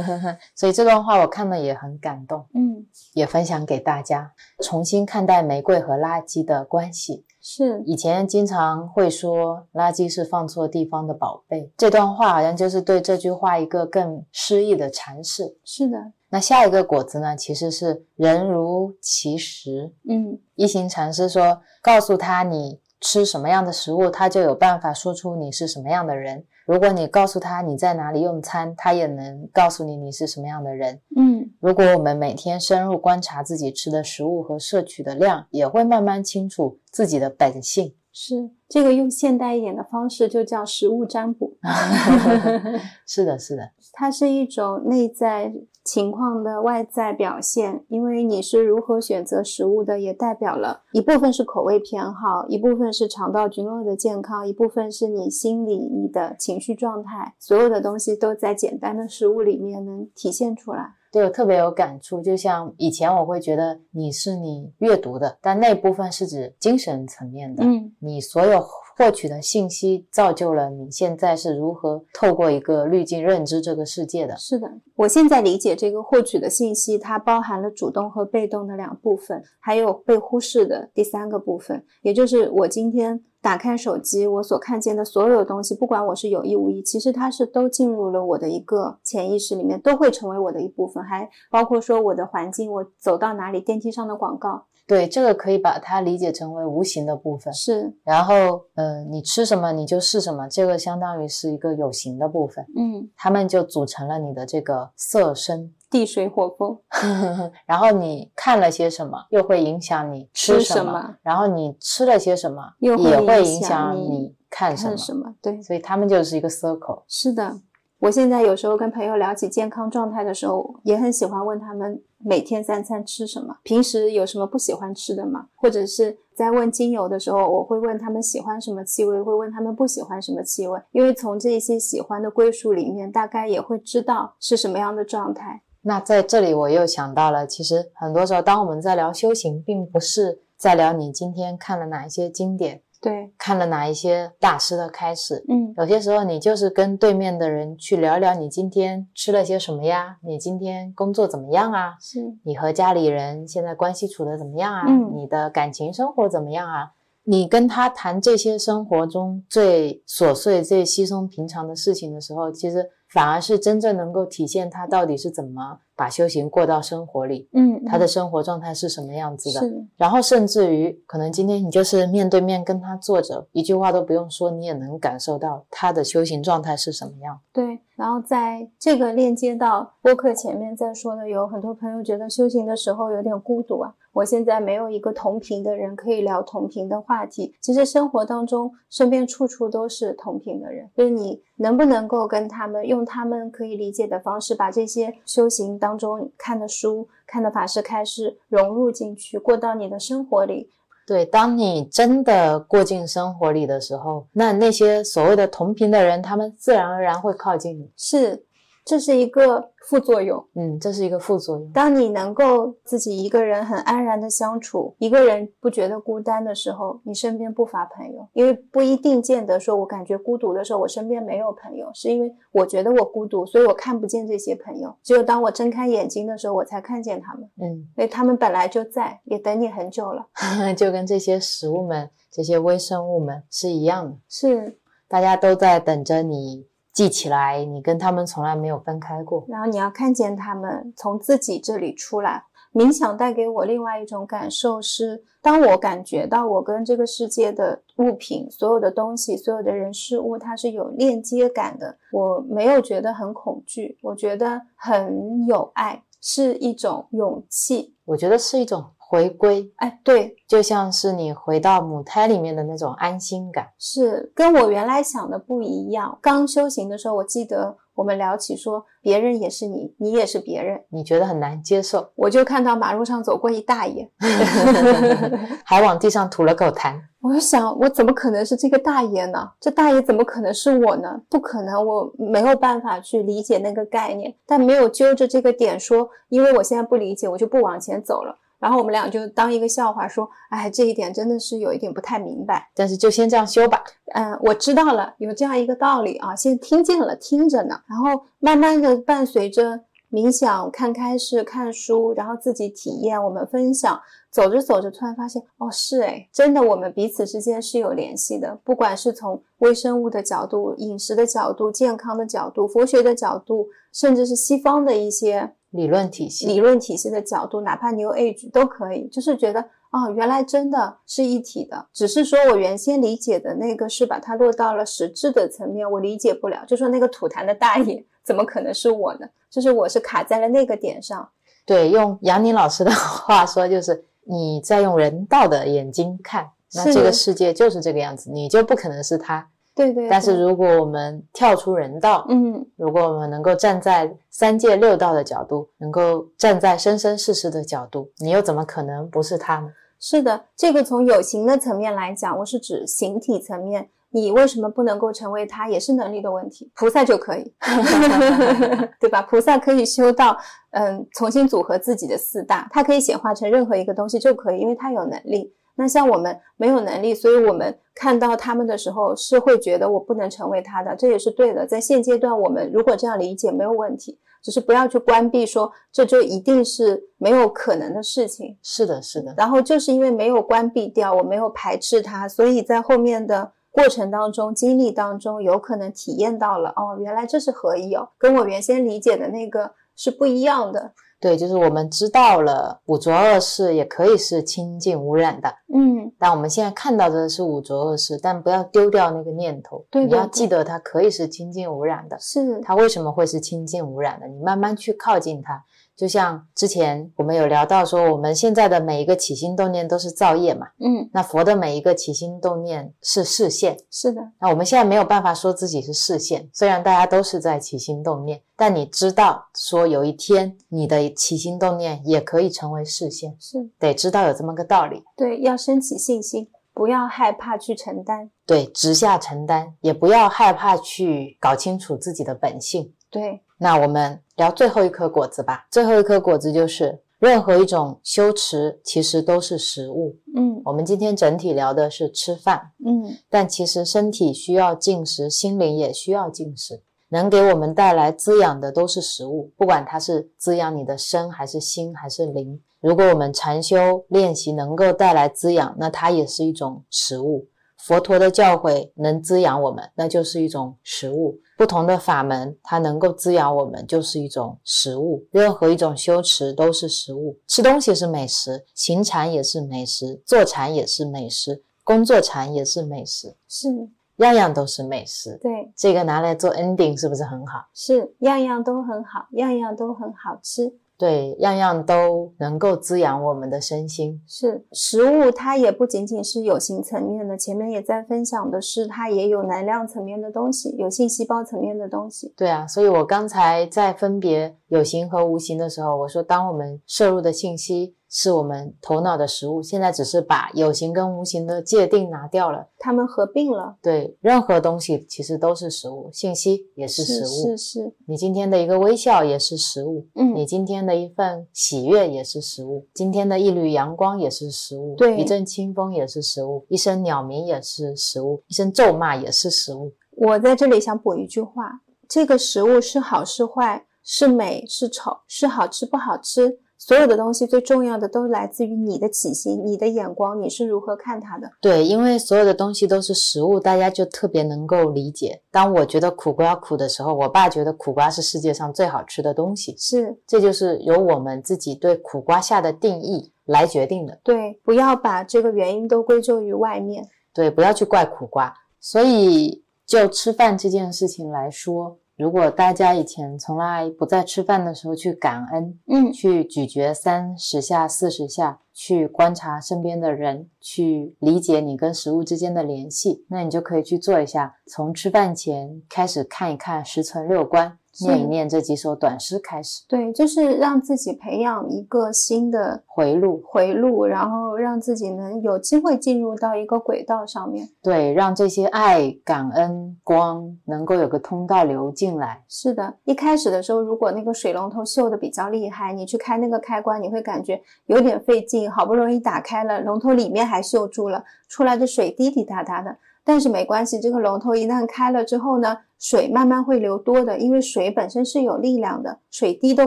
所以这段话我看了也很感动，嗯，也分享给大家，重新看待玫瑰和垃圾的关系。是，以前经常会说垃圾是放错地方的宝贝，这段话好像就是对这句话一个更诗意的阐释。是的。那下一个果子呢，其实是人如其食。嗯一行禅师说，告诉他你吃什么样的食物，他就有办法说出你是什么样的人。如果你告诉他你在哪里用餐，他也能告诉你你是什么样的人。嗯，如果我们每天深入观察自己吃的食物和摄取的量，也会慢慢清楚自己的本性。是这个用现代一点的方式就叫食物占卜，是的，是的，它是一种内在情况的外在表现。因为你是如何选择食物的，也代表了一部分是口味偏好，一部分是肠道菌落的健康，一部分是你心理你的情绪状态，所有的东西都在简单的食物里面能体现出来。对我特别有感触。就像以前我会觉得你是你阅读的，但那部分是指精神层面的。嗯，你所有获取的信息造就了你现在是如何透过一个滤镜认知这个世界的。是的，我现在理解这个获取的信息，它包含了主动和被动的两部分，还有被忽视的第三个部分，也就是我今天打开手机，我所看见的所有东西，不管我是有意无意，其实它是都进入了我的一个潜意识里面，都会成为我的一部分，还包括说我的环境，我走到哪里，电梯上的广告，对，这个可以把它理解成为无形的部分。是，然后，呃，你吃什么你就是什么，这个相当于是一个有形的部分，嗯，它们就组成了你的这个色身。地水火风，然后你看了些什么，又会影响你吃吃什么；然后你吃了些什么，又会也会影响你你看什么。看什么？对，所以他们就是一个 circle。是的，我现在有时候跟朋友聊起健康状态的时候，也很喜欢问他们每天三餐吃什么，平时有什么不喜欢吃的吗？或者是在问精油的时候，我会问他们喜欢什么气味，会问他们不喜欢什么气味，因为从这些喜欢的归属里面，大概也会知道是什么样的状态。那在这里我又想到了，其实很多时候，当我们在聊修行，并不是在聊你今天看了哪一些经典，对，看了哪一些大师的开始。嗯，有些时候，你就是跟对面的人去聊聊你今天吃了些什么呀？你今天工作怎么样啊？是，你和家里人现在关系处的怎么样啊？嗯你的感情生活怎么样啊？你跟他谈这些生活中最琐碎、最稀松平常的事情的时候，其实反而是真正能够体现他到底是怎么把修行过到生活里，嗯，他的生活状态是什么样子的。是，然后甚至于，可能今天你就是面对面跟他坐着，一句话都不用说，你也能感受到他的修行状态是什么样。对，然后在这个链接到播客前面在说的，有很多朋友觉得修行的时候有点孤独啊。我现在没有一个同频的人可以聊同频的话题。其实生活当中，身边处处都是同频的人，就是你能不能够跟他们用他们可以理解的方式，把这些修行当中看的书、看的法师开示融入进去，过到你的生活里。对，当你真的过进生活里的时候，那那些所谓的同频的人，他们自然而然会靠近你。是，这是一个副作用。嗯，这是一个副作用。当你能够自己一个人很安然的相处，一个人不觉得孤单的时候，你身边不乏朋友。因为不一定见得说我感觉孤独的时候，我身边没有朋友，是因为我觉得我孤独，所以我看不见这些朋友。只有当我睁开眼睛的时候，我才看见他们，嗯，因为他们本来就在，也等你很久了。就跟这些食物们、这些微生物们是一样的，是，大家都在等着你记起来，你跟他们从来没有分开过。然后你要看见他们从自己这里出来。冥想带给我另外一种感受是，当我感觉到我跟这个世界的物品、所有的东西、所有的人事物，它是有链接感的，我没有觉得很恐惧，我觉得很有爱，是一种勇气。我觉得是一种回归，哎，对，就像是你回到母胎里面的那种安心感。是跟我原来想的不一样。刚修行的时候，我记得我们聊起说，别人也是你，你也是别人。你觉得很难接受，我就看到马路上走过一大爷 还往地上吐了口痰。我就想，我怎么可能是这个大爷呢？这大爷怎么可能是我呢？不可能，我没有办法去理解那个概念，但没有揪着这个点说，因为我现在不理解，我就不往前走了。然后我们俩就当一个笑话说，哎，这一点真的是有一点不太明白。但是就先这样修吧。嗯，我知道了，有这样一个道理啊，先听见了，听着呢，然后慢慢的伴随着冥想、看开示、看书，然后自己体验，我们分享，走着走着，突然发现，哦，是哎，真的，我们彼此之间是有联系的，不管是从微生物的角度、饮食的角度、健康的角度、佛学的角度，甚至是西方的一些理论体系，理论体系的角度，哪怕 New Age 都可以，就是觉得哦，原来真的是一体的，只是说我原先理解的那个是把它落到了实质的层面，我理解不了。就说那个吐痰的大爷怎么可能是我呢？就是我是卡在了那个点上。对，用杨宁老师的 话说，就是你在用人道的眼睛看，那这个世界就是这个样子，你就不可能是他。对对但是如果我们跳出人道，嗯，如果我们能够站在三界六道的角度，能够站在生生世世的角度，你又怎么可能不是他呢？是的，这个从有形的层面来讲，我是指形体层面。你为什么不能够成为他，也是能力的问题。菩萨就可以，对吧？菩萨可以修到，嗯，重新组合自己的四大，它可以显化成任何一个东西就可以，因为它有能力。那像我们没有能力，所以我们看到他们的时候是会觉得我不能成为他的，这也是对的。在现阶段，我们如果这样理解没有问题，只是不要去关闭说这就一定是没有可能的事情。是的，是的，然后就是因为没有关闭掉，我没有排斥它，所以在后面的过程当中、经历当中，有可能体验到了哦，原来这是合一哦，跟我原先理解的那个是不一样的。对，就是我们知道了五浊恶世也可以是清净无染的，嗯，但我们现在看到的是五浊恶世，但不要丢掉那个念头，对对对你要记得它可以是清净无染的。是，它为什么会是清净无染的？你慢慢去靠近它，就像之前我们有聊到说，我们现在的每一个起心动念都是造业嘛，嗯，那佛的每一个起心动念是视线。是的，那我们现在没有办法说自己是视线，虽然大家都是在起心动念，但你知道说有一天你的起心动念也可以成为视线，是得知道有这么个道理。对，要升起信心，不要害怕去承担。对，直下承担，也不要害怕去搞清楚自己的本性。对，那我们聊最后一颗果子吧。最后一颗果子就是，任何一种修持其实都是食物。嗯我们今天整体聊的是吃饭，嗯，但其实身体需要进食，心灵也需要进食。能给我们带来滋养的都是食物，不管它是滋养你的身，还是心，还是灵。如果我们禅修练习能够带来滋养，那它也是一种食物。佛陀的教诲能滋养我们，那就是一种食物。不同的法门，它能够滋养我们，就是一种食物。任何一种修持都是食物。吃东西是美食，行禅也是美食，坐禅也是美食，工作禅也是美食，是，样样都是美食。对，这个拿来做 ending 是不是很好？是，样样都很好，样样都很好吃。对，样样都能够滋养我们的身心。是食物，它也不仅仅是有形层面的，前面也在分享的是，它也有能量层面的东西，有信息包层面的东西。对啊，所以我刚才在分别有形和无形的时候，我说，当我们摄入的信息是我们头脑的食物，现在只是把有形跟无形的界定拿掉了。它们合并了，对，任何东西其实都是食物，信息也是食物。是是，你今天的一个微笑也是食物，嗯你今天的一份喜悦也是食物，今天的一缕阳光也是食物，对一阵清风也是食物，一声鸟鸣也是食物，一声咒骂也是食物。我在这里想补一句话：这个食物是好是坏，是美是丑，是好吃不好吃，所有的东西最重要的都来自于你的起心、你的眼光，你是如何看它的。对，因为所有的东西都是食物，大家就特别能够理解。当我觉得苦瓜苦的时候，我爸觉得苦瓜是世界上最好吃的东西，是这就是由我们自己对苦瓜下的定义来决定的。对，不要把这个原因都归咎于外面。对，不要去怪苦瓜。所以，就吃饭这件事情来说，如果大家以前从来不在吃饭的时候去感恩，嗯，去咀嚼三十下、四十下，去观察身边的人，去理解你跟食物之间的联系，那你就可以去做一下，从吃饭前开始看一看十存六观，是念一念这几首短诗开始对，就是让自己培养一个新的回路，回路，然后让自己能有机会进入到一个轨道上面。对，让这些爱、感恩、光能够有个通道流进来。是的，一开始的时候，如果那个水龙头锈的比较厉害，你去开那个开关，你会感觉有点费劲，好不容易打开了，龙头里面还锈住了，出来的水滴滴答答的。但是没关系，这个龙头一旦开了之后呢，水慢慢会流多的，因为水本身是有力量的，水滴都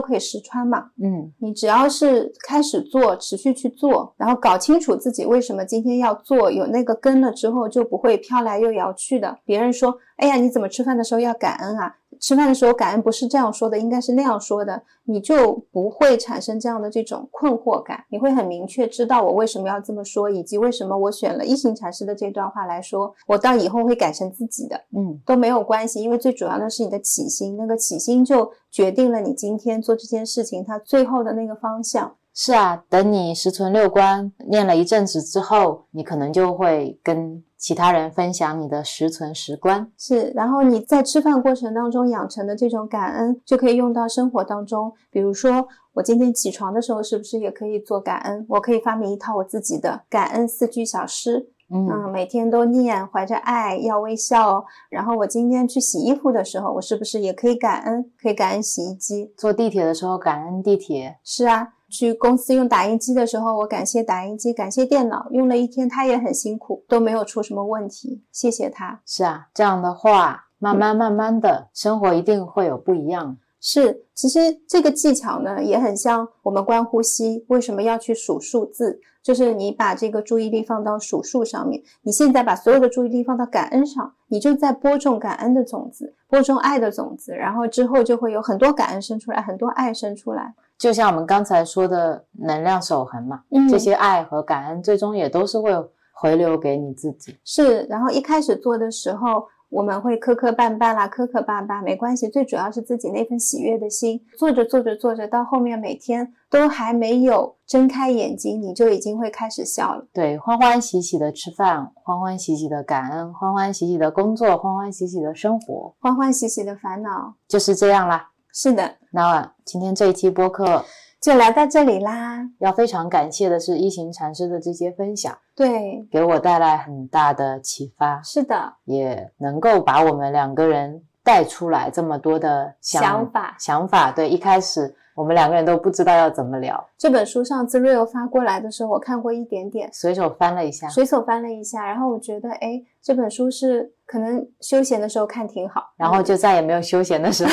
可以石穿嘛。嗯，你只要是开始做，持续去做，然后搞清楚自己为什么今天要做，有那个根了之后，就不会飘来又摇去的。别人说：“哎呀，你怎么吃饭的时候要感恩啊？”吃饭的时候感恩不是这样说的，应该是那样说的，你就不会产生这样的这种困惑感，你会很明确知道我为什么要这么说，以及为什么我选了一行禅师的这段话来说，我到以后会改成自己的。嗯，都没有关系，因为最主要的是你的起心，那个起心就决定了你今天做这件事情它最后的那个方向。是啊，等你十存六观念了一阵子之后，你可能就会跟其他人分享你的十存十观。是，然后你在吃饭过程当中养成的这种感恩，就可以用到生活当中。比如说，我今天起床的时候，是不是也可以做感恩？我可以发明一套我自己的感恩四句小诗，嗯嗯，每天都念，怀着爱，要微笑。然后我今天去洗衣服的时候，我是不是也可以感恩？可以感恩洗衣机。坐地铁的时候感恩地铁。是啊，去公司用打印机的时候，我感谢打印机，感谢电脑，用了一天，他也很辛苦，都没有出什么问题，谢谢他。是啊，这样的话，慢慢慢慢的生活一定会有不一样。是，其实这个技巧呢，也很像我们观呼吸。为什么要去数数字？就是你把这个注意力放到数数上面，你现在把所有的注意力放到感恩上，你就在播种感恩的种子，播种爱的种子，然后之后就会有很多感恩生出来，很多爱生出来。就像我们刚才说的能量守恒嘛，嗯这些爱和感恩最终也都是会回流给你自己。是，然后一开始做的时候，我们会磕磕绊绊啦，磕磕绊绊没关系，最主要是自己那份喜悦的心。做着做着做着，到后面每天都还没有睁开眼睛，你就已经会开始笑了。对，欢欢喜喜的吃饭，欢欢喜喜的感恩，欢欢喜喜的工作，欢欢喜喜的生活，欢欢喜喜的烦恼，就是这样啦。是的，那今天这一期播客就聊到这里啦。要非常感谢的是一行禅师的这些分享，对，给我带来很大的启发，是的，也能够把我们两个人带出来这么多的想想法。想法。对，一开始我们两个人都不知道要怎么聊，这本书上次 Rio 发过来的时候，我看过一点点，随手翻了一下，随手翻了一下，然后我觉得，哎，这本书是可能休闲的时候看挺好，然后就再也没有休闲的时候。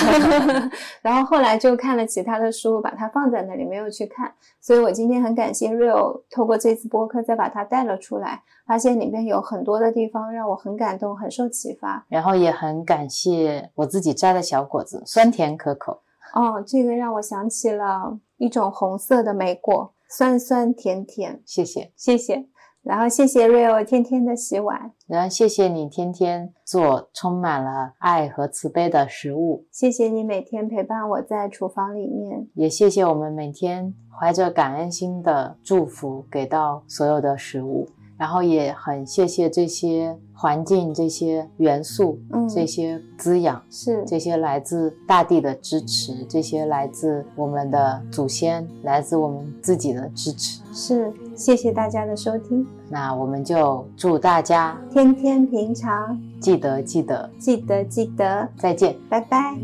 然后后来就看了其他的书，把它放在那里没有去看，所以我今天很感谢 Rio 透过这次播客再把它带了出来，发现里面有很多的地方让我很感动，很受启发。然后也很感谢我自己摘的小果子，酸甜可口。哦，这个让我想起了一种红色的莓果，酸酸甜甜。谢谢，谢谢，然后谢谢 Rio 天天的洗碗，然后谢谢你天天做充满了爱和慈悲的食物，谢谢你每天陪伴我在厨房里面。也谢谢我们每天怀着感恩心的祝福给到所有的食物。然后也很谢谢这些环境、这些元素、嗯。这些滋养、是，这些来自大地的支持，这些来自我们的祖先、来自我们自己的支持。是，谢谢大家的收听，那我们就祝大家天天平常，记得记得，记得记得，再见。拜拜。